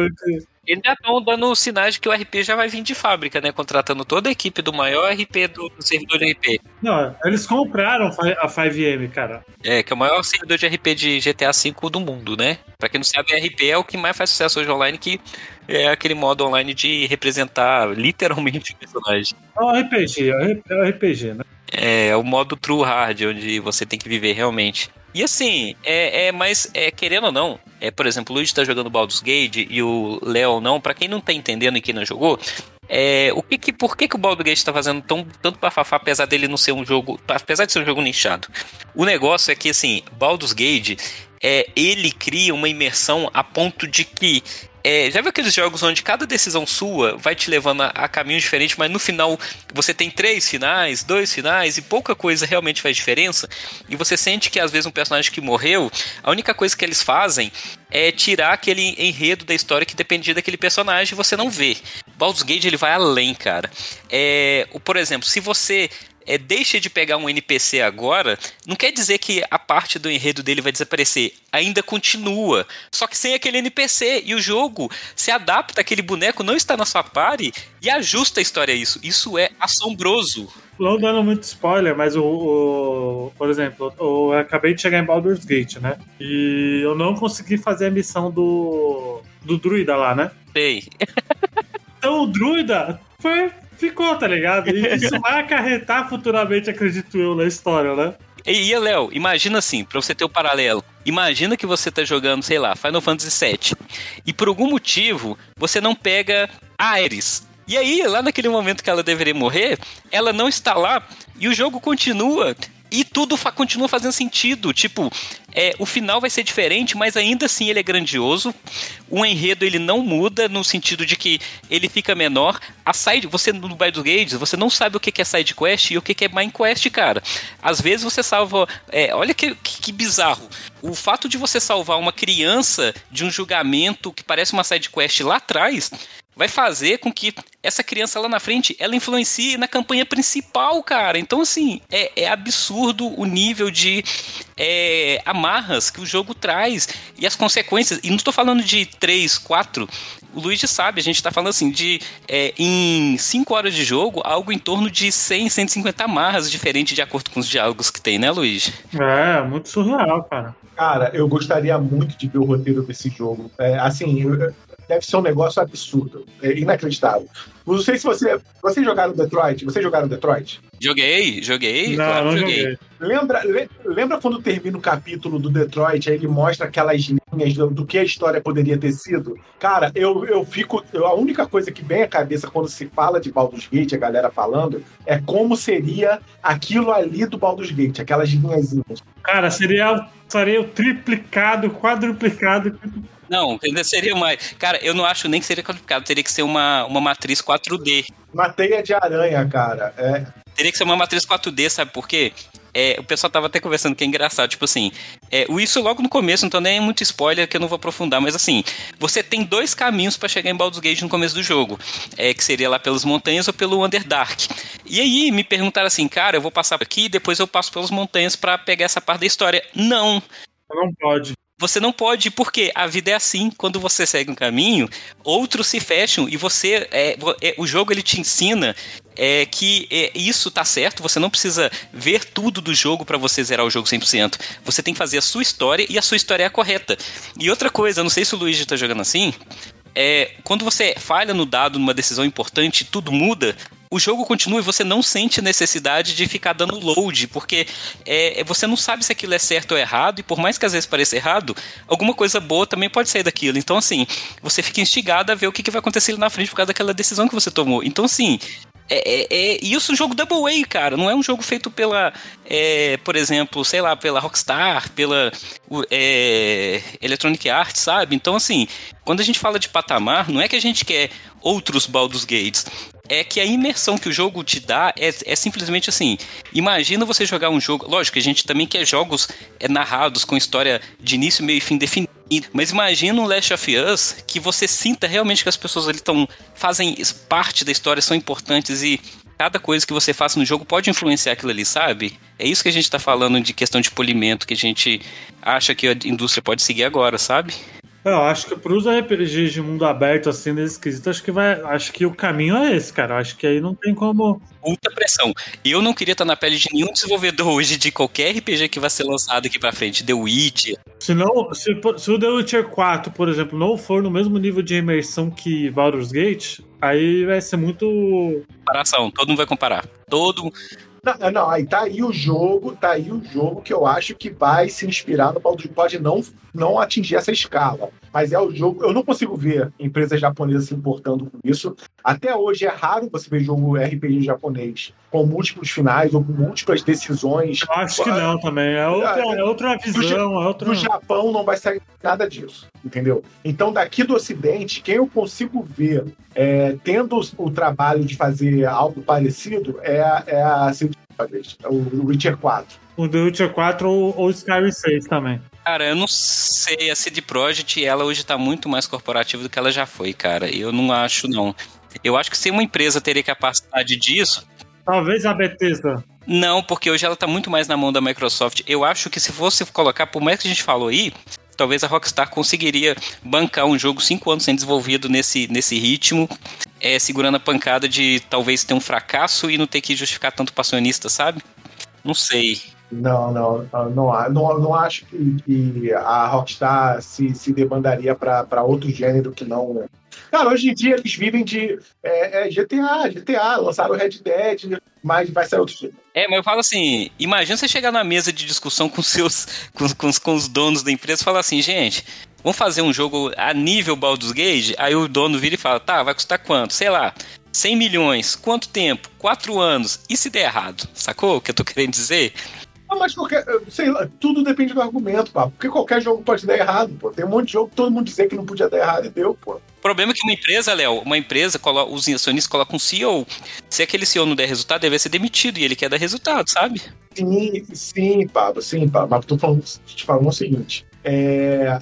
Eles já estão dando sinais de que o RP já vai vir de fábrica, né? Contratando toda a equipe do maior RP do, do servidor de RP. Não, eles compraram a 5M, cara. É, que é o maior servidor de RP de GTA V do mundo, né? Pra quem não sabe, RP é o que mais faz sucesso hoje online, que é aquele modo online de representar literalmente o personagem. É um RPG, é um RPG, né? É, o modo True Hard, onde você tem que viver realmente. E assim, é, é mas é, querendo ou não, é, por exemplo, o Luigi tá jogando Baldur's Gate e o Léo não, para quem não tá entendendo e quem não jogou, é, o que que, por que, que o Baldur's Gate tá fazendo tão, tanto bafafá, apesar dele não ser um jogo, apesar de ser um jogo nichado? O negócio é que, assim, Baldur's Gate, é, ele cria uma imersão a ponto de que é, já viu aqueles jogos onde cada decisão sua vai te levando a, a caminhos diferentes, mas no final você tem três finais, dois finais e pouca coisa realmente faz diferença? E você sente que às vezes um personagem que morreu, a única coisa que eles fazem é tirar aquele enredo da história que dependia daquele personagem e você não vê. Baldur's Gate ele vai além, cara. É, por exemplo, se você é, deixa de pegar um NPC agora, não quer dizer que a parte do enredo dele vai desaparecer. Ainda continua. Só que sem aquele NPC. E o jogo se adapta àquele boneco, não está na sua pare e ajusta a história a isso. Isso é assombroso. Não dando muito spoiler, mas o, o, por exemplo, eu acabei de chegar em Baldur's Gate, né? E eu não consegui fazer a missão do do druida lá, né? Sei. então o druida foi ficou, tá ligado? E isso vai acarretar futuramente, acredito eu, na história, né? E, e Léo, imagina assim, pra você ter o um paralelo. Imagina que você tá jogando, sei lá, Final Fantasy VII. E por algum motivo, você não pega Ares. E aí, lá naquele momento que ela deveria morrer, ela não está lá e o jogo continua e tudo fa continua fazendo sentido. Tipo, é, o final vai ser diferente, mas ainda assim ele é grandioso. O enredo ele não muda no sentido de que ele fica menor. A side, você no Baldur's Gate, você não sabe o que é side quest e o que é main quest, cara. Às vezes você salva, é, olha que, que, que bizarro. O fato de você salvar uma criança de um julgamento que parece uma side quest lá atrás vai fazer com que essa criança lá na frente ela influencie na campanha principal, cara. Então, assim, é, é absurdo o nível de é, amarras que o jogo traz e as consequências. E não estou falando de 3, 4. O Luigi sabe, a gente está falando assim de é, em 5 horas de jogo, algo em torno de 100, 150 amarras diferentes de acordo com os diálogos que tem, né, Luigi? É, muito surreal, cara. Cara, eu gostaria muito de ver o roteiro desse jogo. É, assim, eu, deve ser um negócio absurdo, é inacreditável. Não sei se você. Vocês jogaram Detroit? Vocês jogaram Detroit? Joguei, joguei. Não, claro, não joguei. joguei. Lembra, lembra quando termina o capítulo do Detroit, aí ele mostra aquelas linhas do, do, que a história poderia ter sido? Cara, eu, eu fico. Eu, a única coisa que vem à cabeça quando se fala de Baldur's Gate, a galera falando, é como seria aquilo ali do Baldur's Gate, aquelas linhazinhas. Cara, seria, seria o triplicado, quadruplicado não, ainda seria mais. Cara, eu não acho nem que seria complicado. Teria que ser uma, uma matriz 4D. Uma teia de aranha, cara. É. Teria que ser uma matriz 4D, sabe por quê? É, o pessoal tava até conversando que é engraçado, tipo assim, é, isso logo no começo, então nem é muito spoiler que eu não vou aprofundar, mas assim, você tem dois caminhos para chegar em Baldur's Gate no começo do jogo, é, que seria lá pelas montanhas ou pelo Underdark. E aí me perguntaram assim, cara, eu vou passar aqui e depois eu passo pelas montanhas para pegar essa parte da história. Não. Não pode. Você não pode, porque a vida é assim. Quando você segue um caminho, outros se fecham e você. É, é, o jogo ele te ensina é, que é, isso tá certo. Você não precisa ver tudo do jogo para você zerar o jogo 100%. Você tem que fazer a sua história e a sua história é a correta. E outra coisa, não sei se o Luigi tá jogando assim. É, quando você falha no dado numa decisão importante, tudo muda o jogo continua e você não sente necessidade de ficar dando load, porque é, é, você não sabe se aquilo é certo ou errado, e por mais que às vezes pareça errado, alguma coisa boa também pode sair daquilo. Então, assim, você fica instigado a ver o que, que vai acontecer na frente por causa daquela decisão que você tomou. Então, assim, é, é, é, isso é um jogo Double A, cara. Não é um jogo feito pela, é, por exemplo, sei lá, pela Rockstar, pela é, Electronic Arts, sabe? Então, assim, quando a gente fala de patamar, não é que a gente quer outros Baldur's Gates é que a imersão que o jogo te dá é, é simplesmente assim. Imagina você jogar um jogo. Lógico, a gente também quer jogos é, narrados com história de início, meio e fim definido. Mas imagina um Last of Us que você sinta realmente que as pessoas ali estão. fazem parte da história, são importantes e cada coisa que você faça no jogo pode influenciar aquilo ali, sabe? É isso que a gente está falando de questão de polimento, que a gente acha que a indústria pode seguir agora, sabe? Eu acho que pros RPGs de mundo aberto, assim, nesse quesito, acho que vai. Acho que o caminho é esse, cara. Acho que aí não tem como. Muita pressão. Eu não queria estar na pele de nenhum desenvolvedor hoje de qualquer RPG que vai ser lançado aqui pra frente. The Witch. Se, não, se, se o The Witcher 4, por exemplo, não for no mesmo nível de imersão que Baldur's Gate, aí vai ser muito. Comparação, todo mundo vai comparar. Todo não, não, aí tá aí o jogo, tá aí o jogo que eu acho que vai se inspirar no Baldur's pode não não atingir essa escala, mas é o jogo, eu não consigo ver empresas japonesas se importando com isso. Até hoje é raro você ver jogo RPG japonês com múltiplos finais ou com múltiplas decisões. Eu acho que não também, é outra, é outra visão, do, é outra... Do Japão não vai sair nada disso, entendeu? Então daqui do ocidente, quem eu consigo ver é, tendo o trabalho de fazer algo parecido é, é a o Witcher 4. O The Witcher 4 ou, ou Skyrim 6 também. Cara, eu não sei. A CD Projekt, ela hoje tá muito mais corporativa do que ela já foi, cara. Eu não acho, não. Eu acho que se uma empresa teria capacidade disso. Talvez a Bethesda. Não, porque hoje ela tá muito mais na mão da Microsoft. Eu acho que se fosse colocar, por mais que a gente falou aí, talvez a Rockstar conseguiria bancar um jogo cinco anos sendo desenvolvido nesse, nesse ritmo, é, segurando a pancada de talvez ter um fracasso e não ter que justificar tanto passionista, sabe? Não sei. Não, não, não, não, não acho que, que a Rockstar se, se demandaria para outro gênero que não. Né? Cara, hoje em dia eles vivem de é, é GTA, GTA, lançaram Red Dead, mas vai sair outro jogo. É, mas eu falo assim: imagina você chegar na mesa de discussão com seus com, com, com os donos da empresa e falar assim, gente, vamos fazer um jogo a nível Baldur's Gate? Aí o dono vira e fala, tá, vai custar quanto? Sei lá, 100 milhões. Quanto tempo? Quatro anos. E se der errado? Sacou o que eu tô querendo dizer? Ah, mas qualquer, sei lá, tudo depende do argumento, pá. Porque qualquer jogo pode dar errado, pô. Tem um monte de jogo que todo mundo dizer que não podia dar errado e deu, pô. O problema é que uma empresa, Léo, uma empresa, os acionistas colocam um CEO. Se aquele CEO não der resultado, deve ser demitido e ele quer dar resultado, sabe? Sim, sim, Pablo, sim, Pablo. Mas tô falando, te falando o seguinte. É,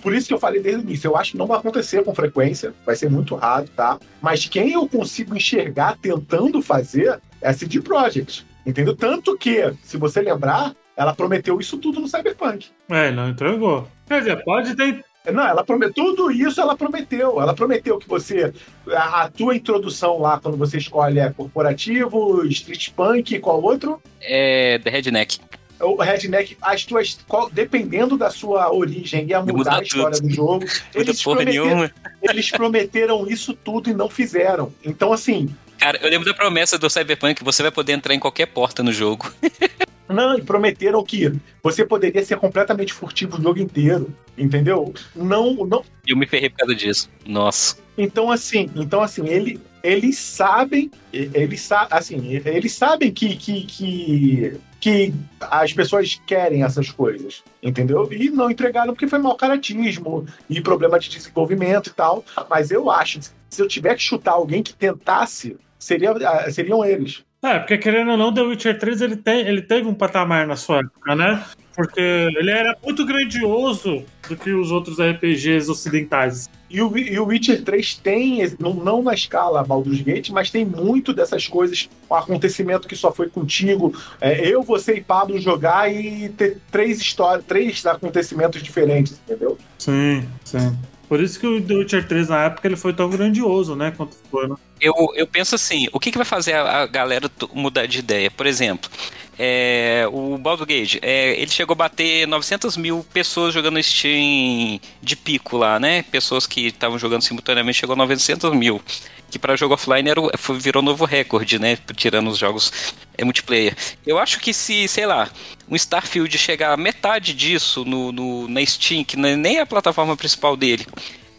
por isso que eu falei desde o início, eu acho que não vai acontecer com frequência, vai ser muito raro, tá? Mas quem eu consigo enxergar tentando fazer é a CD Projekt. Entendeu? Tanto que, se você lembrar, ela prometeu isso tudo no Cyberpunk. É, não entregou. Quer dizer, pode ter. Não, ela prometeu tudo isso, ela prometeu. Ela prometeu que você. A, a, tua introdução lá, quando você escolhe é corporativo, street punk, qual outro? É. The Redneck. O Redneck, as tuas. Dependendo da sua origem, ia mudar a história tudo. do jogo. Eles prometeram, eles prometeram isso tudo e não fizeram. Então, assim, Cara, eu lembro da promessa do Cyberpunk, você vai poder entrar em qualquer porta no jogo. Não, e prometeram que você poderia ser completamente furtivo o jogo inteiro, entendeu? Não, não. Eu me ferrei por causa disso. Nossa. Então assim, então assim, ele, eles sabem, eles assim, eles sabem que, que, que, que as pessoas querem essas coisas, entendeu? E não entregaram porque foi mau caratismo e problema de desenvolvimento e tal. Mas eu acho, se eu tiver que chutar alguém que tentasse seria, ah, seriam eles. É, porque querendo ou não, The Witcher 3 ele, ele teve um patamar na sua época, né? Porque ele era muito grandioso do que os outros RPGs ocidentais. E o, e o Witcher 3 tem, não, não na escala Baldur's Gate, mas tem muito dessas coisas, um acontecimento que só foi contigo. É, eu, você e Pablo jogar e ter três histórias, três acontecimentos diferentes, entendeu? Sim, sim. Por isso que o The Witcher 3 na época ele foi tão grandioso, né? Quanto foi, né? Eu, eu penso assim, o que, que vai fazer a, a galera mudar de ideia? Por exemplo, é, o Baldur Gage, é, ele chegou a bater 900 mil pessoas jogando Steam de pico lá, né? Pessoas que estavam jogando simultaneamente chegou a 900 mil. Que para jogo offline era, virou novo recorde, né? Tirando os jogos é, multiplayer. Eu acho que se, sei lá, um Starfield chegar a metade disso no, no na Steam, que nem é a plataforma principal dele,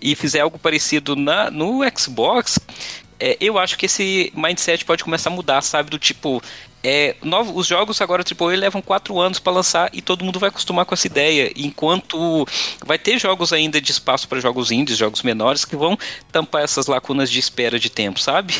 e fizer algo parecido na, no Xbox, é, eu acho que esse mindset pode começar a mudar, sabe? Do tipo, é, os jogos agora AAA levam quatro anos para lançar e todo mundo vai acostumar com essa ideia. Enquanto vai ter jogos ainda de espaço para jogos indies, jogos menores, que vão tampar essas lacunas de espera de tempo, sabe?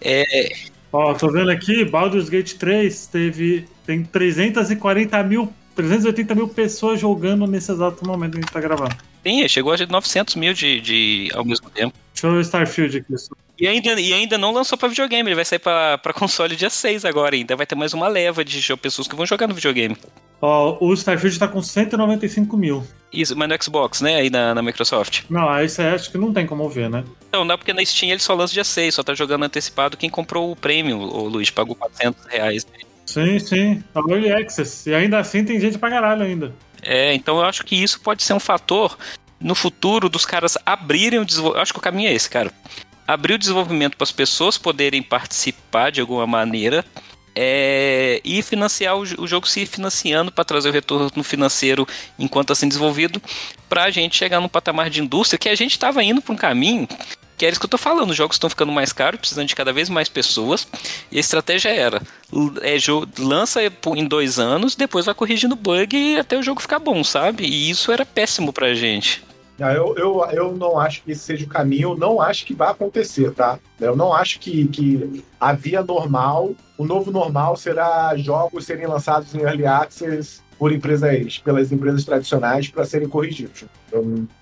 É. Ó, tô vendo aqui, Baldur's Gate 3 teve, tem 340 mil, 380 mil pessoas jogando nesse exato momento que a gente tá gravando. Sim, chegou a 900 mil de, de, ao mesmo tempo. Deixa eu ver o Starfield aqui. E ainda, e ainda não lançou pra videogame, ele vai sair pra, pra console dia 6 agora ainda. Vai ter mais uma leva de pessoas que vão jogar no videogame. Ó, o Starfield tá com 195 mil. Isso, mas no Xbox, né? Aí na, na Microsoft. Não, aí você acha que não tem como ver, né? Não, não, porque na Steam ele só lança dia 6, só tá jogando antecipado quem comprou o prêmio, o Luiz, pagou 400 reais. Sim, sim. É o Early Access. E ainda assim tem gente pra caralho ainda. É, então eu acho que isso pode ser um fator no futuro dos caras abrirem o desenvolvimento. Acho que o caminho é esse, cara. Abrir o desenvolvimento para as pessoas poderem participar de alguma maneira é, e financiar o, o, jogo se financiando para trazer o retorno financeiro enquanto sendo desenvolvido, para a gente chegar num patamar de indústria que a gente estava indo para um caminho que é isso que eu estou falando, os jogos estão ficando mais caros, precisando de cada vez mais pessoas, e a estratégia era, é, lança em dois anos, depois vai corrigindo bug até o jogo ficar bom, sabe? E isso era péssimo pra gente. Eu, eu, eu não acho que esse seja o caminho, não acho que vai acontecer, tá? Eu não acho que, que a via normal, o novo normal será jogos serem lançados em Early Access por empresas, pelas empresas tradicionais para serem corrigidos.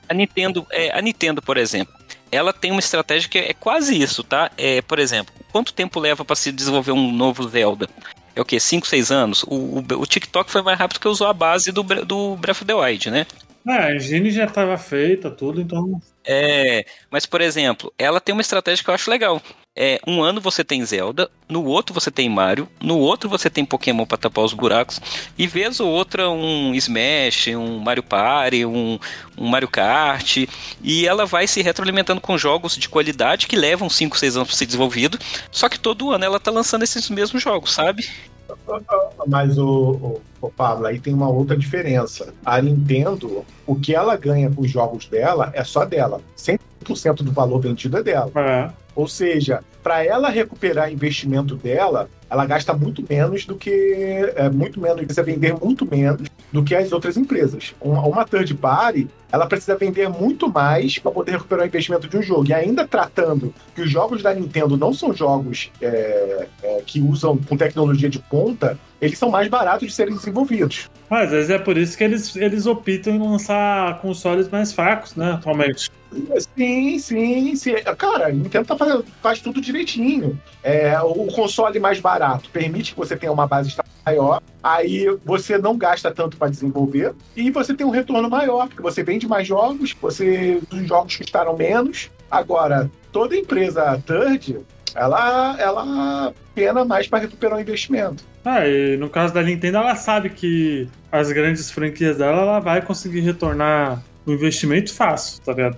A Nintendo, é, a Nintendo, por exemplo, ela tem uma estratégia que é quase isso, tá? É, por exemplo, quanto tempo leva para se desenvolver um novo Zelda? É o que? 5, 6 anos? O, o, o, TikTok foi mais rápido que usou a base do, do Breath of the Wild, né? É, a engine já estava feita, tudo, então. É, mas por exemplo, ela tem uma estratégia que eu acho legal. É, um ano você tem Zelda, no outro você tem Mario, no outro você tem Pokémon para tapar os buracos, e vez ou outra um Smash, um Mario Party, um, um Mario Kart, e ela vai se retroalimentando com jogos de qualidade que levam 5, 6 anos para ser desenvolvido, só que todo ano ela tá lançando esses mesmos jogos, sabe? Mas o, o, o, Pablo, aí tem uma outra diferença. A Nintendo, o que ela ganha com os jogos dela é só dela. 100% do valor vendido é dela. É. Ou seja, para ela recuperar investimento dela, ela gasta muito menos do que. É, muito menos, precisa vender muito menos do que as outras empresas. Uma, uma third party, ela precisa vender muito mais para poder recuperar o investimento de um jogo. E ainda tratando que os jogos da Nintendo não são jogos é, é, que usam com tecnologia de ponta, eles são mais baratos de serem desenvolvidos. Mas às vezes é por isso que eles, eles optam em lançar consoles mais fracos, né, atualmente. Sim, sim, sim. Cara, a Nintendo tá fazendo, faz tudo direitinho. É, o console mais barato permite que você tenha uma base maior, aí você não gasta tanto para desenvolver e você tem um retorno maior, porque você vende mais jogos, você os jogos custaram menos. Agora, toda empresa third, ela, ela pena mais para recuperar o investimento. Ah, e no caso da Nintendo, ela sabe que as grandes franquias dela ela vai conseguir retornar investimento fácil, tá ligado?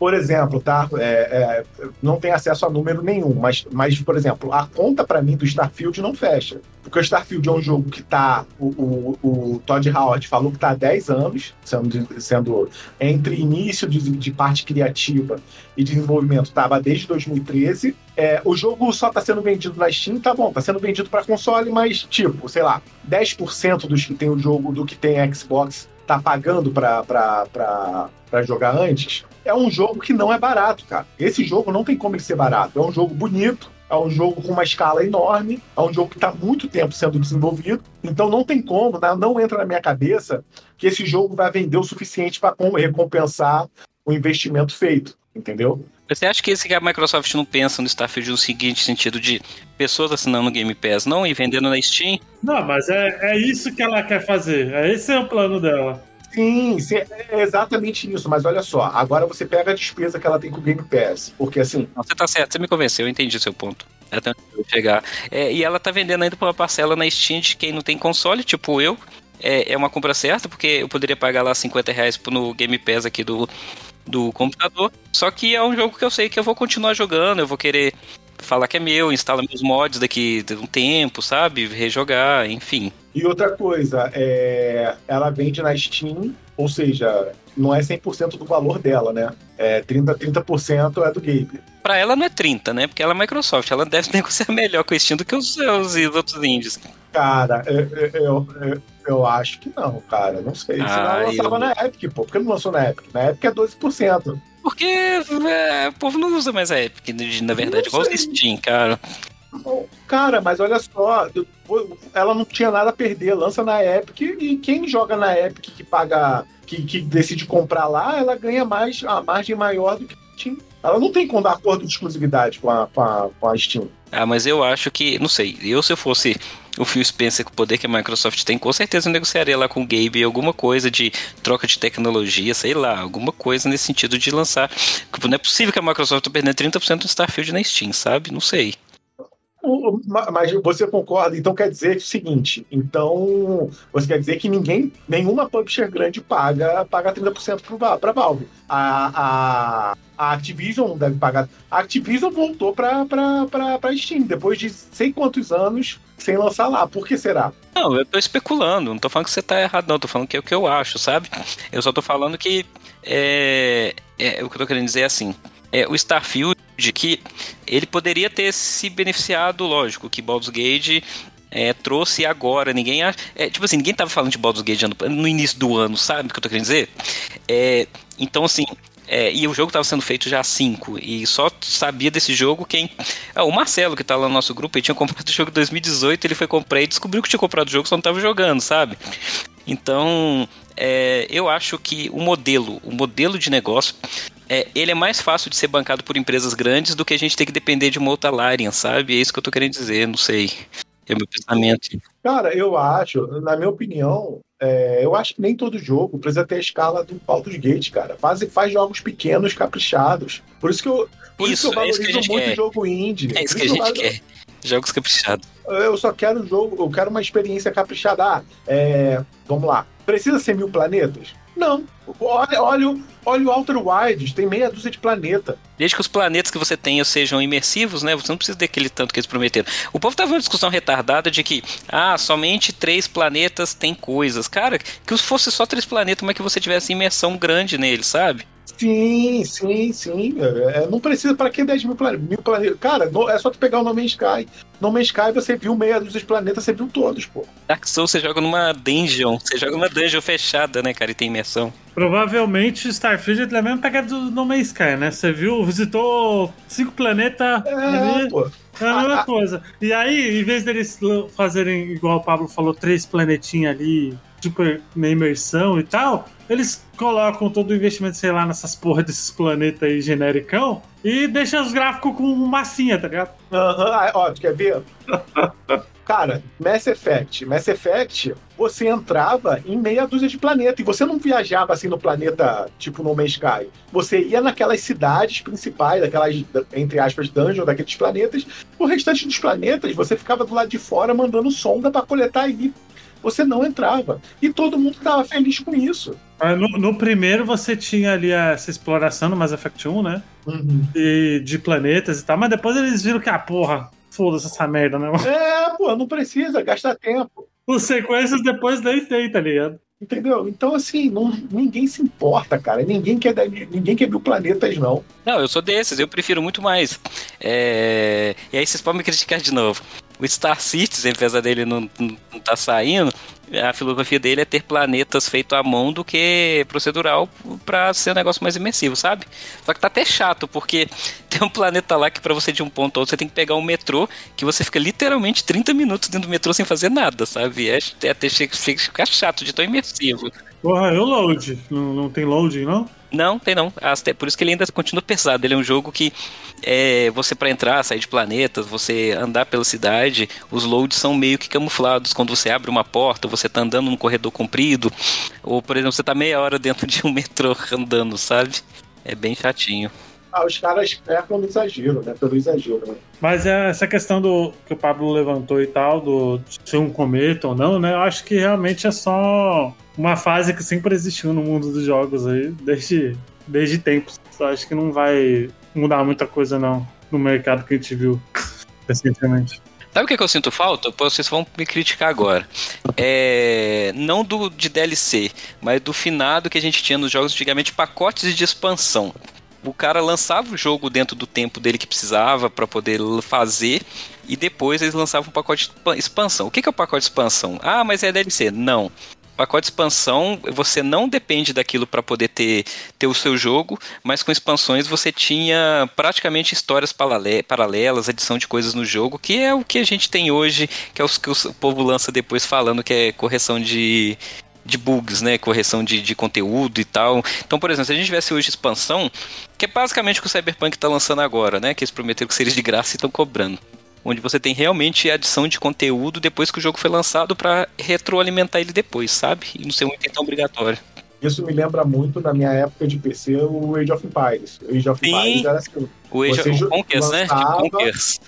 Por exemplo, tá? É, é, não tem acesso a número nenhum, mas, mas por exemplo, a conta para mim do Starfield não fecha. Porque o Starfield é um jogo que tá. O, o, o Todd Howard falou que tá há 10 anos, sendo, sendo entre início de, de parte criativa e desenvolvimento, estava desde 2013. É, o jogo só está sendo vendido na Steam, tá bom, está sendo vendido para console, mas tipo, sei lá, 10% dos que tem o jogo do que tem Xbox tá pagando para jogar antes, é um jogo que não é barato, cara. Esse jogo não tem como ele ser barato. É um jogo bonito, é um jogo com uma escala enorme, é um jogo que está muito tempo sendo desenvolvido, então não tem como, né? não entra na minha cabeça que esse jogo vai vender o suficiente para recompensar o investimento feito, entendeu? Você acha que esse que a Microsoft não pensa no Starfield no seguinte sentido de pessoas assinando o Game Pass não e vendendo na Steam? Não, mas é, é isso que ela quer fazer. É esse é o plano dela. Sim, sim, é exatamente isso. Mas olha só, agora você pega a despesa que ela tem com o Game Pass. Porque assim. Não, você tá certo, você me convenceu, eu entendi o seu ponto. É até chegar. É, e ela tá vendendo ainda por uma parcela na Steam de quem não tem console, tipo eu. É, é uma compra certa, porque eu poderia pagar lá 50 reais no Game Pass aqui do, do computador. Só que é um jogo que eu sei que eu vou continuar jogando, eu vou querer falar que é meu, instala meus mods daqui de um tempo, sabe? Rejogar, enfim. E outra coisa, é... ela vende na Steam, ou seja, não é 100% do valor dela, né? É 30, 30% é do game. Pra ela não é 30, né? Porque ela é Microsoft, ela deve negociar melhor com o Steam do que os, os, os outros indies. Cara, eu, eu, eu, eu, acho que não, cara. Não sei. Se ah, ela lançava eu... na Epic, pô. Por que não lançou na Epic? Na Epic é 12%. Porque é, o povo não usa mais a Epic, na verdade, igual o Steam, cara. Cara, mas olha só, ela não tinha nada a perder, lança na Epic e quem joga na Epic que paga, que, que decide comprar lá, ela ganha mais, a margem maior do que Steam. Ela não tem como dar acordo de exclusividade com a, com a, com a Steam. Ah, mas eu acho que, não sei, eu se eu fosse o Phil Spencer com o poder que a Microsoft tem, com certeza eu negociaria lá com o Gabe alguma coisa de troca de tecnologia, sei lá, alguma coisa nesse sentido de lançar. Tipo, não é possível que a Microsoft tá perdendo 30% do Starfield na Steam, sabe? Não sei. Mas você concorda? Então quer dizer o seguinte: então você quer dizer que ninguém, nenhuma publisher grande paga, paga 30% para Valve. A, a, a Activision deve pagar. A Activision voltou para Steam depois de sei quantos anos sem lançar lá. Por que será? Não, eu tô especulando. Não tô falando que você tá errado, não. Tô falando que é o que eu acho, sabe? Eu só tô falando que. É, é, o que eu tô querendo dizer é assim. É, o Starfield que ele poderia ter se beneficiado, lógico, que Baldur's Gate é, trouxe agora. Ninguém é, tipo assim, ninguém tava falando de Baldur's Gate no, início do ano, sabe o que eu tô querendo dizer? É, então, assim. É, e o jogo estava sendo feito já há 5. E só sabia desse jogo quem. Ah, o Marcelo, que tá lá no nosso grupo, ele tinha comprado o jogo em 2018, ele foi comprar e descobriu que tinha comprado o jogo, só não estava jogando, sabe? Então, é, eu acho que o modelo, o modelo de negócio é, ele é mais fácil de ser bancado por empresas grandes do que a gente ter que depender de uma outra Larian, sabe? É isso que eu tô querendo dizer, não sei. É o meu pensamento. Cara, eu acho, na minha opinião, é, eu acho que nem todo jogo precisa ter a escala do Baldur's Gate, cara. Faz, faz jogos pequenos, caprichados. Por isso que eu, por isso, isso eu valorizo é muito quer. jogo indie. É isso que a gente quer. Jogos caprichados. Eu só quero um jogo, eu quero uma experiência caprichada. Ah, é, vamos lá. Precisa ser mil planetas? Não. Olha, olha, olha o Outer Wilds, tem meia dúzia de planeta. Desde que os planetas que você tenha sejam imersivos, né? Você não precisa daquele tanto que eles prometeram. O povo tava numa discussão retardada de que, ah, somente três planetas tem coisas. Cara, que fosse só três planetas, mas que você tivesse imersão grande neles, sabe? Sim, sim, sim. É, não precisa para que 10 mil, mil planetas? Cara, é só tu pegar o No Man's Sky. No Man's Sky você viu meia dos planetas, você viu todos, pô. Dark Souls você joga numa dungeon. Você joga numa dungeon fechada, né, cara? E tem imersão. Provavelmente Starfield é a mesma pegada do No Man's Sky, né? Você viu, visitou cinco planetas. É, pô. É a mesma coisa. E aí, em vez deles fazerem, igual o Pablo falou, três planetinhas ali, tipo, na imersão e tal, eles colocam todo o investimento, sei lá, nessas porra desses planetas aí genericão e deixam os gráficos com massinha, tá ligado? Aham, uhum. ó, tu quer ver? Cara, Mass Effect. Mass Effect, você entrava em meia dúzia de planetas e você não viajava assim no planeta tipo no Man's Sky. Você ia naquelas cidades principais, daquelas, entre aspas, dungeons daqueles planetas. O restante dos planetas, você ficava do lado de fora mandando sonda para coletar aí você não entrava. E todo mundo estava feliz com isso. Ah, no, no, primeiro você tinha ali essa exploração no Mass Effect 1, né? Uhum. E, de planetas e tal, mas depois eles viram que, ah, porra, foda-se essa merda, né? É, pô, não precisa, gasta tempo. Os sequências depois nem tem, tá ligado? Entendeu? Então, assim, não, ninguém se importa, cara. Ninguém quer, ninguém quer ver planetas, não. Não, eu sou desses, eu prefiro muito mais. É... E aí vocês podem me criticar de novo o Star Citizen, apesar dele não, não, tá saindo, a filosofia dele é ter planetas feitos à mão do que procedural para ser um negócio mais imersivo, sabe? Só que tá até chato, porque tem um planeta lá que para você de um ponto a outro você tem que pegar um metrô que você fica literalmente 30 minutos dentro do metrô sem fazer nada, sabe? É, é até chato de tão imersivo. Porra, eu load. Não, não tem loading, não? Não, tem não. Até por isso que ele ainda continua pesado. Ele é um jogo que é, você para entrar, sair de planetas, você andar pela cidade, os loads são meio que camuflados. Quando você abre uma porta, você tá andando num corredor comprido, ou por exemplo, você tá meia hora dentro de um metrô andando, sabe? É bem chatinho. Ah, os caras pecam no exagero, né? Pelo exagero, né? Mas é essa questão do que o Pablo levantou e tal, do ser um cometa ou não, né? Eu acho que realmente é só uma fase que sempre existiu no mundo dos jogos aí, desde, desde tempos. Eu acho que não vai mudar muita coisa, não, no mercado que a gente viu recentemente. Sabe o que, que eu sinto falta? Vocês vão me criticar agora. É, não do de DLC, mas do finado que a gente tinha nos jogos antigamente, pacotes de expansão. O cara lançava o jogo dentro do tempo dele que precisava para poder fazer e depois eles lançavam um pacote de expansão. O que, é o pacote de expansão? Ah, mas é DLC. Não pacote de expansão, você não depende daquilo para poder ter, ter o seu jogo, mas com expansões você tinha praticamente histórias paralelas, adição de coisas no jogo, que é o que a gente tem hoje, que é o que o povo lança depois falando que é correção de, de bugs, né? Correção de, de conteúdo e tal. Então, por exemplo, se a gente tivesse hoje expansão, que é basicamente o que o Cyberpunk tá lançando agora, né? Que eles prometeram que seria de graça e estão cobrando. Onde você tem realmente adição de conteúdo depois que o jogo foi lançado para retroalimentar ele depois, sabe? E não ser um item tão obrigatório. Isso me lembra muito, na minha época de PC, o Age of Empires. O Age of Sim. Empires era assim. O Age of ju- Conkers, né? De lançava- Conkers.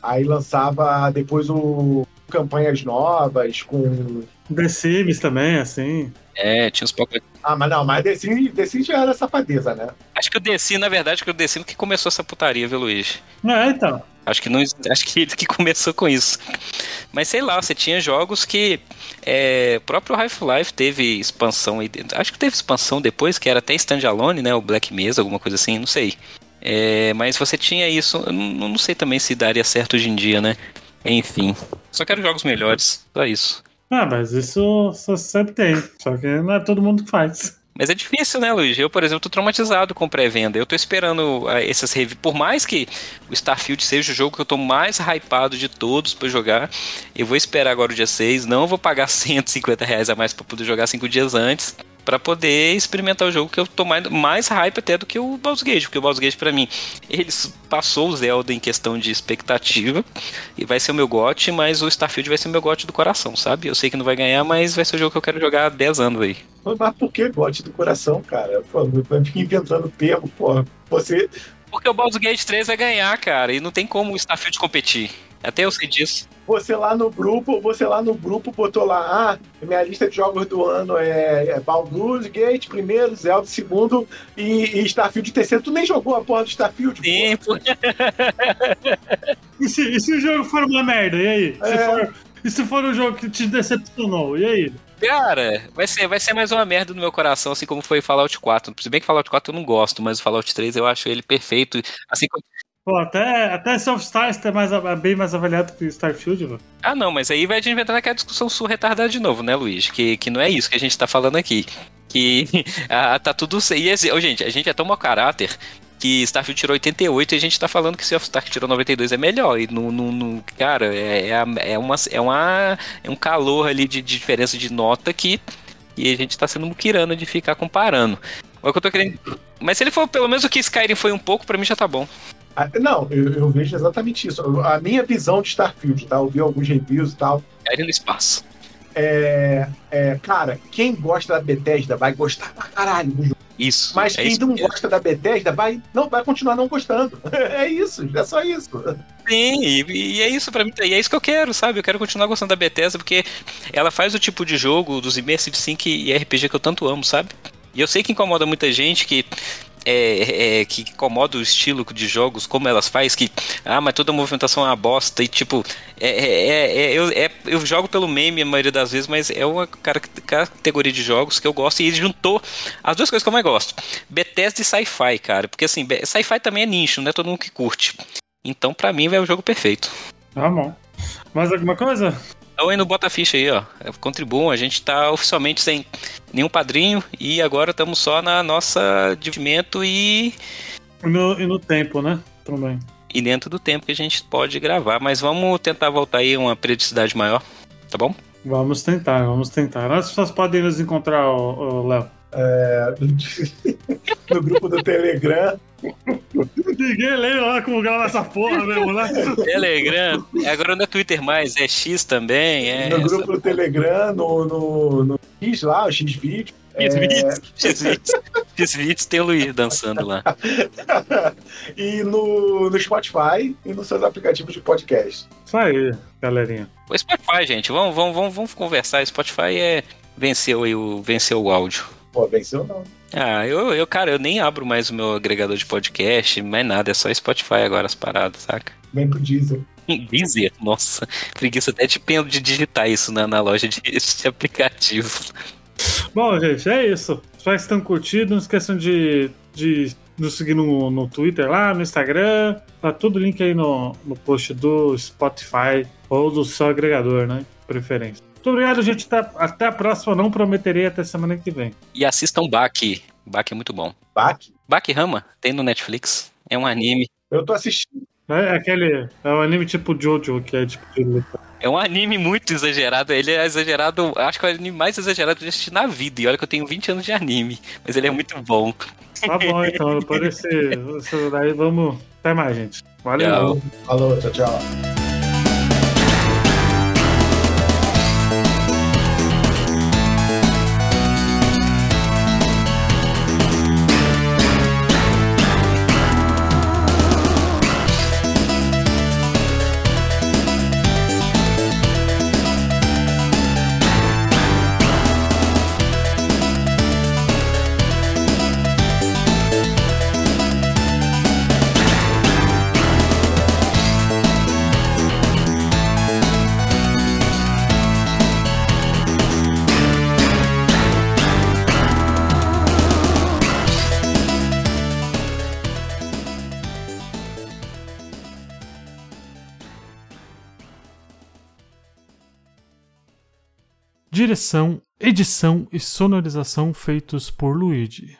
Aí lançava depois o campanhas novas com. The Sims também, assim. É, tinha uns pacotes. Ah, mas não, mas The Sims, The Sims já era safadeza, né? Acho que o DC, na verdade, que o DC que começou essa putaria, viu, Luiz? É, então. Acho que não, acho que ele que começou com isso. Mas sei lá, você tinha jogos que é, o próprio Half-Life teve expansão. Acho que teve expansão depois, que era até standalone, né? O Black Mesa, alguma coisa assim, não sei. É, mas você tinha isso, eu não, não sei também se daria certo hoje em dia, né? Enfim. Só quero jogos melhores, só isso. Ah, mas isso só sempre tem. Só que não é todo mundo que faz. Mas é difícil, né, Luiz? Eu, por exemplo, tô traumatizado com pré-venda. Eu tô esperando ah, essas reviews. Por mais que o Starfield seja o jogo que eu tô mais hypado de todos pra jogar, eu vou esperar agora o dia 6. Não vou pagar 150 reais a mais pra poder jogar cinco dias antes. Pra poder experimentar o jogo que eu tô mais, mais hype até do que o Baldur's Gate. Porque o Baldur's Gate, pra mim, ele passou o Zelda em questão de expectativa. E vai ser o meu gote, mas o Starfield vai ser o meu gote do coração, sabe? Eu sei que não vai ganhar, mas vai ser o jogo que eu quero jogar há 10 anos aí. Mas por que gote do coração, cara? Pô, vai ficar inventando termo, porra. Você. Porque o Baldur's Gate 3 vai ganhar, cara, e não tem como o Starfield competir. Até eu sei disso. Você lá no grupo, você lá no grupo botou lá, ah, minha lista de jogos do ano é, é Baldur's Gate primeiro, Zelda segundo e, e Starfield terceiro. Tu nem jogou a porra do Starfield, Sim, pô. E se, e se o jogo for uma merda, e aí? Se É. for, e se for um jogo que te decepcionou, e aí? Cara, vai ser, vai ser mais uma merda no meu coração, assim como foi Fallout 4. Se bem que Fallout 4 eu não gosto, mas o Fallout 3 eu acho ele perfeito. Assim como... Pô, até, até Self-Stars é mais, é bem mais avaliado que Starfield, mano. Ah, não, mas aí vai a gente entrar naquela discussão sul retardada de novo, né, Luiz? Que, que não é isso que a gente tá falando aqui. Que ah, tá tudo. E, assim, gente, a gente é tão mau caráter que Starfield tirou 88 e a gente tá falando que Sea of Stars que tirou 92 é melhor. E no, no, no- cara, é, é, é uma, é, uma, é um calor ali de, de diferença de nota que e a gente tá sendo muquirana de ficar comparando. É que eu tô querendo. Mas se ele for pelo menos o que Skyrim foi um pouco, pra mim já tá bom. Ah, Não, eu, eu vejo exatamente isso. A minha visão de Starfield, tá? Eu vi alguns reviews e tal. Skyrim no espaço. É, é, cara, quem gosta da Bethesda vai gostar pra caralho do jogo. Isso. Mas é quem isso não mesmo. gosta da Bethesda vai, não, vai continuar não gostando. É isso, é só isso. Sim, e, e é isso pra mim, e é isso que eu quero, sabe? Eu quero continuar gostando da Bethesda porque ela faz o tipo de jogo dos Immersive Sync e RPG que eu tanto amo, sabe? E eu sei que incomoda muita gente que é, é, que incomoda o estilo de jogos, como elas faz, que ah, mas toda movimentação é uma bosta e tipo, é, é, é- é- eu, é- eu jogo pelo meme a maioria das vezes, mas é uma categoria de jogos que eu gosto e ele juntou as duas coisas que eu mais gosto, Bethesda e Sci-Fi, cara, porque assim, Sci-Fi também é nicho, não é todo mundo que curte. Então, pra mim, é o jogo perfeito. Tá bom. Mais alguma coisa? Então aí no Bota Ficha aí, ó. Contribuam, a gente tá oficialmente sem nenhum padrinho e agora estamos só na nossa divertimento e, E no, e no tempo, né? Também. e dentro do tempo que a gente pode gravar. Mas vamos tentar voltar aí a uma periodicidade maior, tá bom? Vamos tentar, vamos tentar. As pessoas podem nos encontrar, Léo. É, no grupo do Telegram. Ninguém lê lá como grava essa porra mesmo, né? Telegram, agora não é Twitter mais, é X também, é. no grupo do Telegram, no, no, no X lá, o X vídeo. X-Vídeos, X-Vídeos. Tem o Luiz dançando lá. e no, no Spotify e nos seus aplicativos de podcast. Isso aí, galerinha. O Spotify, gente, vamos, vamos, vamos, vamos conversar. Spotify é. Venceu aí o, venceu o áudio. Pô, venceu não. Ah, eu, eu, cara, eu nem abro mais o meu agregador de podcast, mais nada, é só Spotify agora as paradas, saca? Vem pro Diesel. Deezer, nossa, preguiça até de, de digitar isso na, na loja de, de aplicativos. Bom, gente, é isso. Espero que estão curtindo. Não esqueçam de, de nos seguir no, no Twitter lá, no Instagram. Tá tudo link aí no, no post do Spotify ou do seu agregador, né? Preferência. Muito obrigado, gente. Tá- Até a próxima. Não prometerei até semana que vem. E assistam Baki, Baki é muito bom. Baque. Baki Rama, tem no Netflix, é um anime. Eu tô assistindo. É aquele. É um anime tipo Jojo, que é tipo de luta. É um anime muito exagerado. Ele é exagerado. Acho que é o anime mais exagerado que eu assisti na vida. E olha que eu tenho 20 anos de anime. Mas ele é muito bom. Tá bom, então. Depois desse daí, vamos. Até mais, gente. Valeu. Tchau. Falou, tchau, tchau. Direção, edição e sonorização feitos por Luigi.